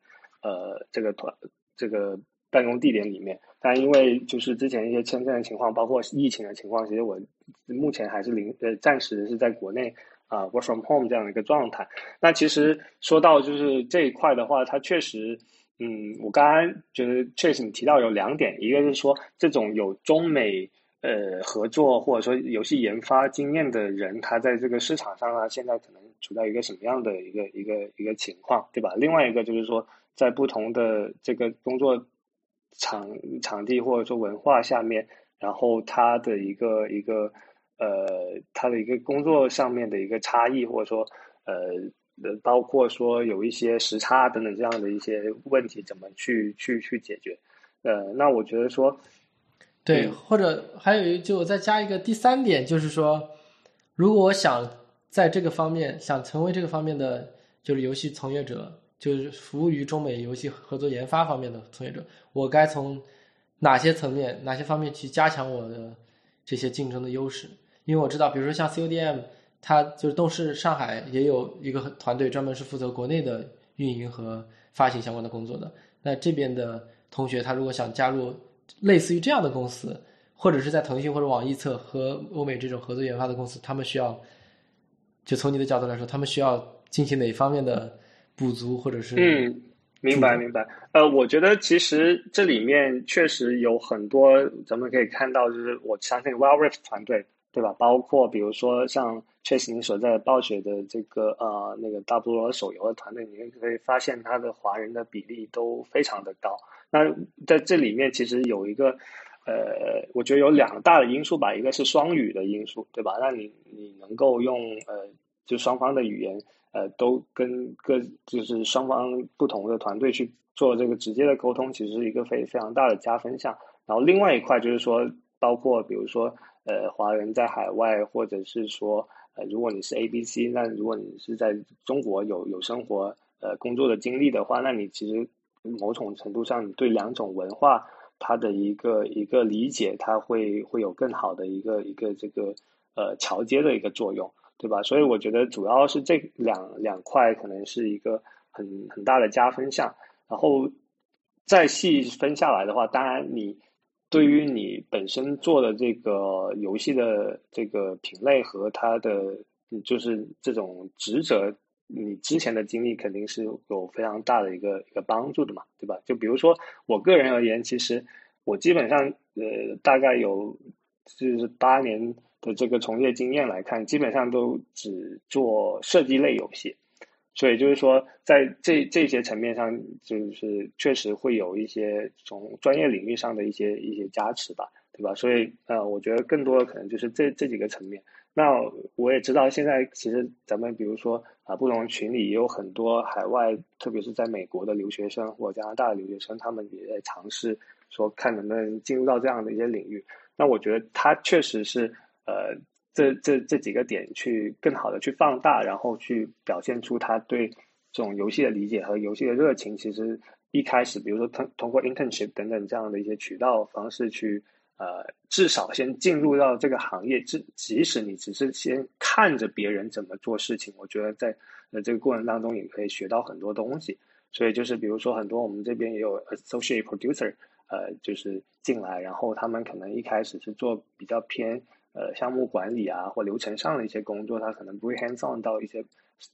呃这个团这个办公地点里面，但因为就是之前一些签证的情况，包括疫情的情况，其实我目前还是临呃暂时是在国内啊 work from home 这样的一个状态。那其实说到就是这一块的话，它确实。嗯，我刚刚觉得确实你提到有两点，一个是说这种有中美呃合作或者说游戏研发经验的人，他在这个市场上啊，现在可能处在一个什么样的一个一个一个情况，对吧？另外一个就是说，在不同的这个工作场场地或者说文化下面，然后他的一个一个呃他的一个工作上面的一个差异，或者说呃。呃，包括说有一些时差等等这样的一些问题，怎么去去去解决？呃，那我觉得说，对，或者还有一，就再加一个第三点，就是说，如果我想在这个方面想成为这个方面的就是游戏从业者，就是服务于中美游戏合作研发方面的从业者，我该从哪些层面、哪些方面去加强我的这些竞争的优势？因为我知道，比如说像 CODM。他就是都是上海也有一个团队，专门是负责国内的运营和发行相关的工作的。那这边的同学，他如果想加入类似于这样的公司，或者是在腾讯或者网易测和欧美这种合作研发的公司，他们需要，就从你的角度来说，他们需要进行哪方面的补足，或者是？嗯，明白明白。呃，我觉得其实这里面确实有很多，咱们可以看到，就是我相信 WellRift 团队。对吧？包括比如说像确实你所在的暴雪的这个呃那个大菠萝手游的团队，你可以发现它的华人的比例都非常的高。那在这里面其实有一个呃，我觉得有两大的因素吧，一个是双语的因素，对吧？那你你能够用呃就双方的语言呃都跟各就是双方不同的团队去做这个直接的沟通，其实是一个非非常大的加分项。然后另外一块就是说，包括比如说。呃，华人在海外，或者是说，呃，如果你是 A B C，那如果你是在中国有有生活呃工作的经历的话，那你其实某种程度上，你对两种文化它的一个一个理解，它会会有更好的一个一个这个呃桥接的一个作用，对吧？所以我觉得主要是这两两块可能是一个很很大的加分项。然后再细分下来的话，当然你对于你本身做的这个游戏的这个品类和它的就是这种职责，你之前的经历肯定是有非常大的一个一个帮助的嘛，对吧？就比如说我个人而言，其实我基本上呃大概有就是八年的这个从业经验来看，基本上都只做射击类游戏。所以就是说，在这这些层面上，就是确实会有一些从专业领域上的一些一些加持吧，对吧？所以呃，我觉得更多的可能就是这这几个层面。那我也知道，现在其实咱们比如说啊，不同群里也有很多海外，特别是在美国的留学生或加拿大的留学生，他们也在尝试说看能不能进入到这样的一些领域。那我觉得他确实是呃。这这这几个点去更好的去放大，然后去表现出他对这种游戏的理解和游戏的热情。其实一开始，比如说通通过 internship 等等这样的一些渠道方式去，呃，至少先进入到这个行业。即即使你只是先看着别人怎么做事情，我觉得在呃这个过程当中也可以学到很多东西。所以就是比如说很多我们这边也有 associate producer，呃，就是进来，然后他们可能一开始是做比较偏。呃，项目管理啊，或流程上的一些工作，他可能不会 hands on 到一些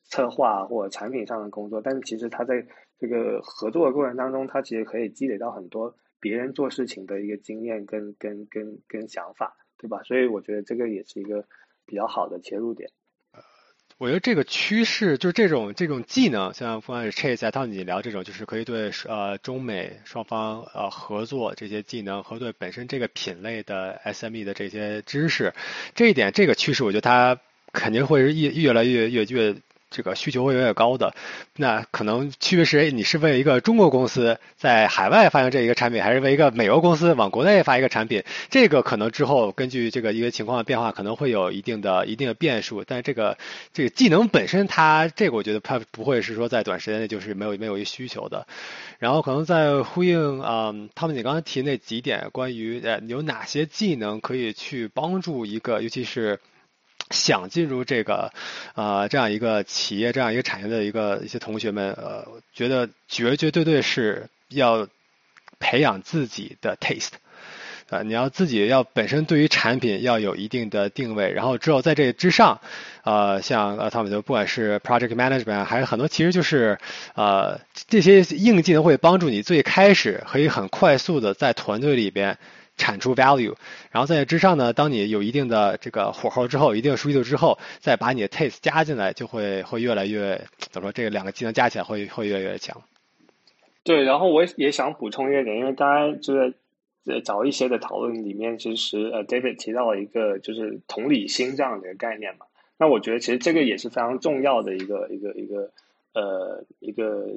策划或产品上的工作，但是其实他在这个合作的过程当中，他其实可以积累到很多别人做事情的一个经验跟跟跟跟想法，对吧？所以我觉得这个也是一个比较好的切入点。我觉得这个趋势就是这种这种技能，像不管是 Chase 在汤你聊这种，就是可以对呃中美双方呃合作这些技能和对本身这个品类的 SME 的这些知识，这一点这个趋势，我觉得它肯定会是越越来越越越。这个需求会越来越高的，那可能区别是，你是为一个中国公司在海外发行这一个产品，还是为一个美国公司往国内发一个产品？这个可能之后根据这个一个情况的变化，可能会有一定的一定的变数。但这个这个技能本身，它这个我觉得它不会是说在短时间内就是没有没有一需求的。然后可能在呼应啊，他们你刚才提那几点，关于呃有哪些技能可以去帮助一个，尤其是。想进入这个，呃，这样一个企业、这样一个产业的一个一些同学们，呃，觉得绝绝对对是要培养自己的 taste，啊，你要自己要本身对于产品要有一定的定位，然后之后在这之上，呃，像呃他们就不管是 project management，还有很多其实就是呃这些硬技能会帮助你最开始可以很快速的在团队里边。产出 value，然后在这之上呢，当你有一定的这个火候之后，一定的熟悉度之后，再把你的 taste 加进来，就会会越来越怎么说？这两个技能加起来会会越来越强。对，然后我也想补充一点，因为刚才就是呃早一些的讨论里面，其实呃 David 提到了一个就是同理心这样的一个概念嘛。那我觉得其实这个也是非常重要的一个一个一个呃一个。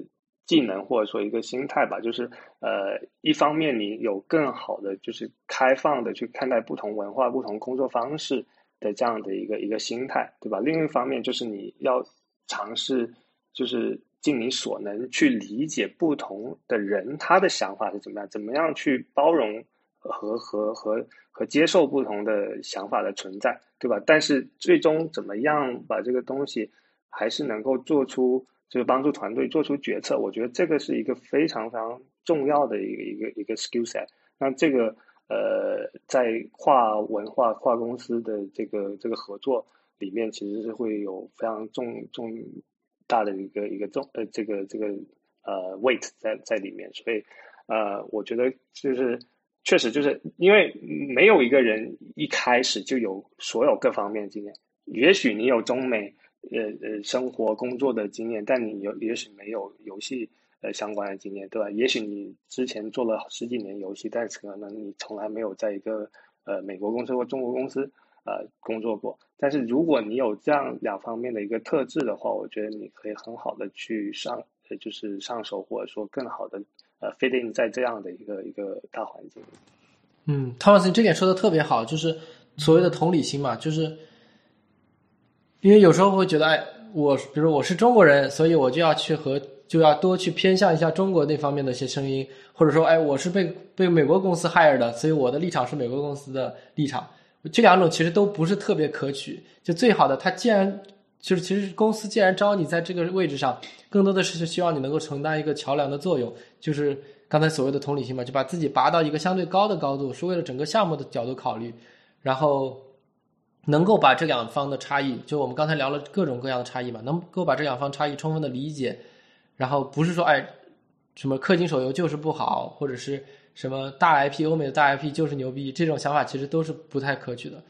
技能或者说一个心态吧，就是呃，一方面你有更好的就是开放的去看待不同文化、不同工作方式的这样的一个一个心态，对吧？另一方面就是你要尝试就是尽你所能去理解不同的人他的想法是怎么样，怎么样去包容和和和和接受不同的想法的存在，对吧？但是最终怎么样把这个东西还是能够做出。就是帮助团队做出决策，我觉得这个是一个非常非常重要的一个一个一个 skill set。那这个呃，在跨文化、跨公司的这个这个合作里面，其实是会有非常重重大的一个一个重呃这个这个呃 weight 在在里面。所以呃，我觉得就是确实就是因为没有一个人一开始就有所有各方面经验，也许你有中美。呃呃，生活工作的经验，但你有也许没有游戏呃相关的经验，对吧？也许你之前做了十几年游戏，但是可能你从来没有在一个呃美国公司或中国公司呃工作过。但是如果你有这样两方面的一个特质的话，我觉得你可以很好的去上，就是上手或者说更好的呃 fitting 在这样的一个一个大环境。嗯，Thomas，你这点说的特别好，就是所谓的同理心嘛，就是。因为有时候会觉得，哎，我比如我是中国人，所以我就要去和就要多去偏向一下中国那方面的一些声音，或者说，哎，我是被被美国公司 hire 的，所以我的立场是美国公司的立场。这两种其实都不是特别可取。就最好的，他既然就是其实公司既然招你在这个位置上，更多的是希望你能够承担一个桥梁的作用，就是刚才所谓的同理心嘛，就把自己拔到一个相对高的高度，是为了整个项目的角度考虑，然后能够把这两方的差异，就我们刚才聊了各种各样的差异嘛，能够把这两方差异充分的理解，然后不是说哎什么氪金手游就是不好，或者是什么大 IP 欧美的大 IP 就是牛逼，这种想法其实都是不太可取的，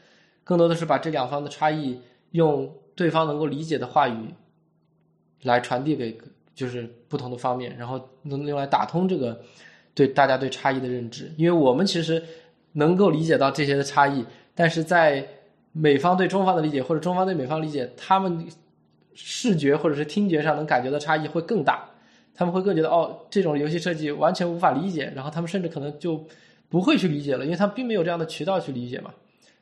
更多的是把这两方的差异用。对方能够理解的话语，来传递给就是不同的方面，然后能用来打通这个对大家对差异的认知。因为我们其实能够理解到这些的差异，但是在美方对中方的理解，或者中方对美方理解，他们视觉或者是听觉上能感觉到差异会更大。他们会更觉得哦，这种游戏设计完全无法理解，然后他们甚至可能就不会去理解了，因为他们并没有这样的渠道去理解嘛。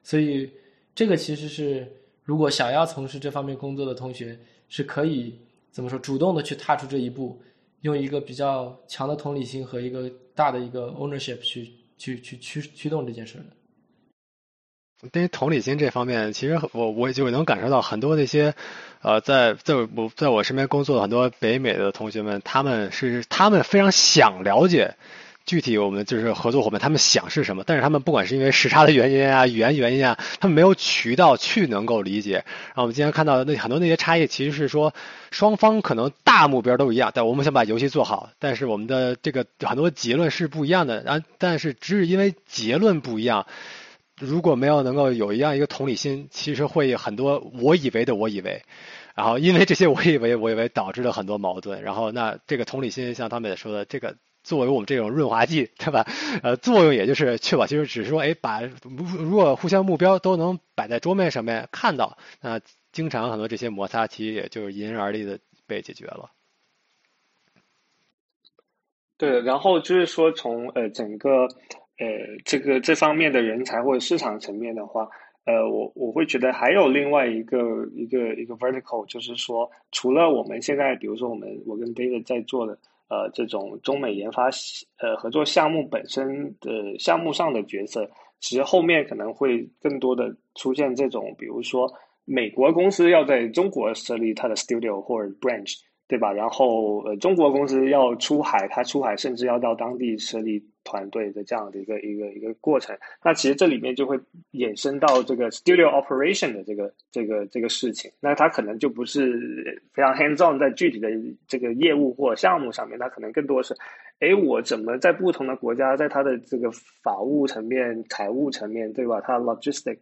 所以这个其实是。如果想要从事这方面工作的同学，是可以怎么说，主动的去踏出这一步，用一个比较强的同理心和一个大的一个 ownership 去去去驱驱动这件事的。对于同理心这方面，其实我我就能感受到很多那些，呃，在在我在我身边工作的很多北美的同学们，他们是他们非常想了解。具体我们就是合作伙伴，他们想是什么？但是他们不管是因为时差的原因啊、语言原因啊，他们没有渠道去能够理解。然后我们今天看到那很多那些差异，其实是说双方可能大目标都一样，但我们想把游戏做好，但是我们的这个很多结论是不一样的。然但是只是因为结论不一样，如果没有能够有一样一个同理心，其实会很多我以为的我以为，然后因为这些我以为我以为导致了很多矛盾。然后那这个同理心，像他们也说的这个。作为我们这种润滑剂，对吧？呃，作用也就是确保，其实只是说，哎，把如果互相目标都能摆在桌面上面看到，那经常很多这些摩擦其实也就是因人而异的被解决了。对，然后就是说，从呃整个呃这个这方面的人才或者市场层面的话，呃，我我会觉得还有另外一个一个一个 vertical，就是说，除了我们现在，比如说我们我跟 David 在做的。呃，这种中美研发呃合作项目本身的项目上的角色，其实后面可能会更多的出现这种，比如说美国公司要在中国设立它的 studio 或者 branch。对吧？然后呃，中国公司要出海，它出海甚至要到当地设立团队的这样的一个一个一个过程。那其实这里面就会衍生到这个 studio operation 的这个这个这个事情。那它可能就不是非常 hands on 在具体的这个业务或项目上面，它可能更多是，哎，我怎么在不同的国家，在它的这个法务层面、财务层面，对吧？它 logistic。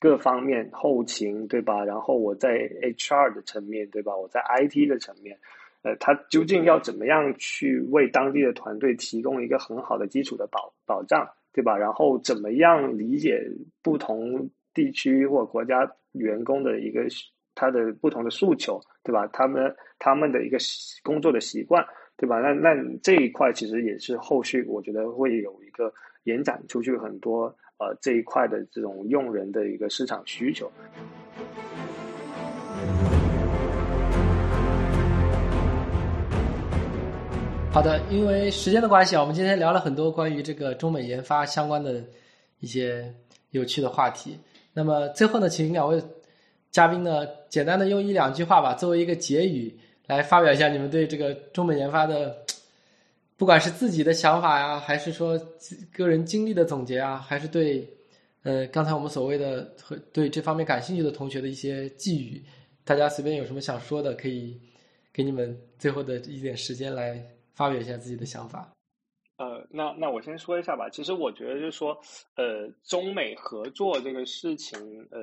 各方面后勤对吧？然后我在 HR 的层面对吧？我在 IT 的层面，呃，他究竟要怎么样去为当地的团队提供一个很好的基础的保保障对吧？然后怎么样理解不同地区或国家员工的一个他的不同的诉求对吧？他们他们的一个工作的习惯对吧？那那这一块其实也是后续我觉得会有一个延展出去很多。呃，这一块的这种用人的一个市场需求。好的，因为时间的关系啊，我们今天聊了很多关于这个中美研发相关的一些有趣的话题。那么最后呢，请两位嘉宾呢，简单的用一两句话吧，作为一个结语，来发表一下你们对这个中美研发的。不管是自己的想法呀，还是说个人经历的总结啊，还是对，呃，刚才我们所谓的和对这方面感兴趣的同学的一些寄语，大家随便有什么想说的，可以给你们最后的一点时间来发表一下自己的想法。呃，那那我先说一下吧。其实我觉得就是说，呃，中美合作这个事情，呃，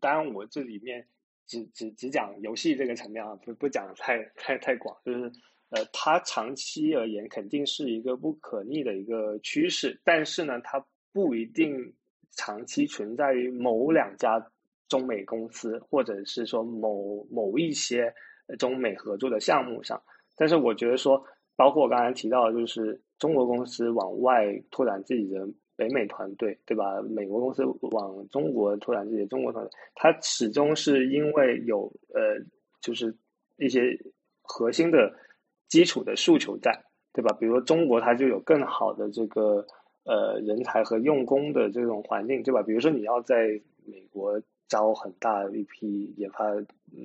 当然我这里面只只只讲游戏这个层面啊，不不讲太太太广，就是。呃，它长期而言肯定是一个不可逆的一个趋势，但是呢，它不一定长期存在于某两家中美公司，或者是说某某一些中美合作的项目上。但是我觉得说，包括我刚才提到，就是中国公司往外拓展自己的北美团队，对吧？美国公司往中国拓展自己的中国团队，它始终是因为有呃，就是一些核心的。基础的诉求在，对吧？比如说中国，它就有更好的这个呃人才和用工的这种环境，对吧？比如说你要在美国招很大一批研发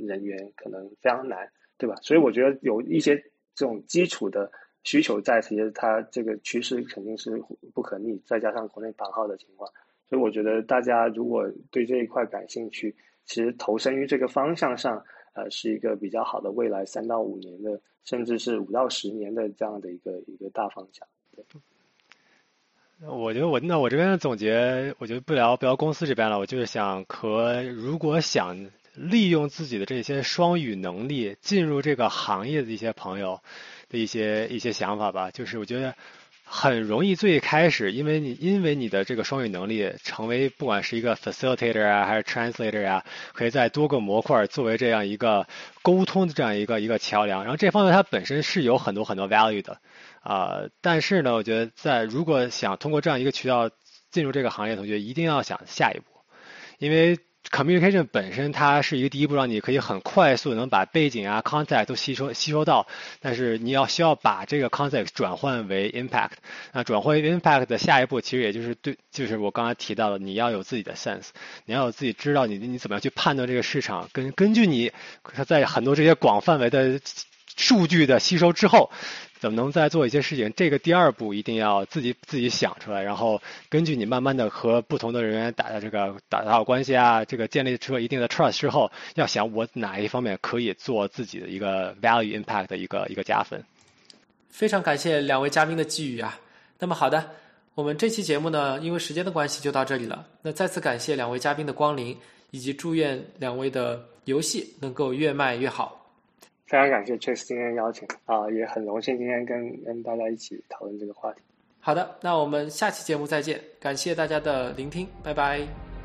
人员可能非常难，对吧？所以我觉得有一些这种基础的需求在，其实它这个趋势肯定是不可逆，再加上国内版号的情况，所以我觉得大家如果对这一块感兴趣，其实投身于这个方向上，呃，是一个比较好的未来三到五年的，甚至是五到十年的这样的一个一个大方向。对。我觉得我那我这边的总结，我觉得不聊不聊公司这边了，我就是想和如果想利用自己的这些双语能力进入这个行业的一些朋友的一些一些想法吧。就是我觉得很容易最开始，因为你因为你的这个双语能力，成为不管是一个 facilitator 啊，还是 translator 啊，可以在多个模块作为这样一个沟通的这样一个一个桥梁。然后这方面它本身是有很多很多 value 的。啊，但是呢，我觉得在如果想通过这样一个渠道进入这个行业，同学一定要想下一步，因为 communication 本身它是一个第一步，让你可以很快速能把背景啊 concept 都吸收吸收到，但是你要需要把这个 concept 转换为 impact，那转换为 impact 的下一步，其实也就是对，就是我刚才提到的，你要有自己的 sense，你要有自己知道你你怎么样去判断这个市场，根根据你它在很多这些广范围的数据的吸收之后。怎么能再做一些事情？这个第二步一定要自己自己想出来，然后根据你慢慢的和不同的人员打的这个打打好关系啊，这个建立出一定的 trust 之后，要想我哪一方面可以做自己的一个 value impact 的一个一个加分。非常感谢两位嘉宾的寄语啊！那么好的，我们这期节目呢，因为时间的关系就到这里了。那再次感谢两位嘉宾的光临，以及祝愿两位的游戏能够越卖越好。非常感谢 Chase 今天邀请啊，也很荣幸今天跟跟大家一起讨论这个话题。好的，那我们下期节目再见，感谢大家的聆听，拜拜。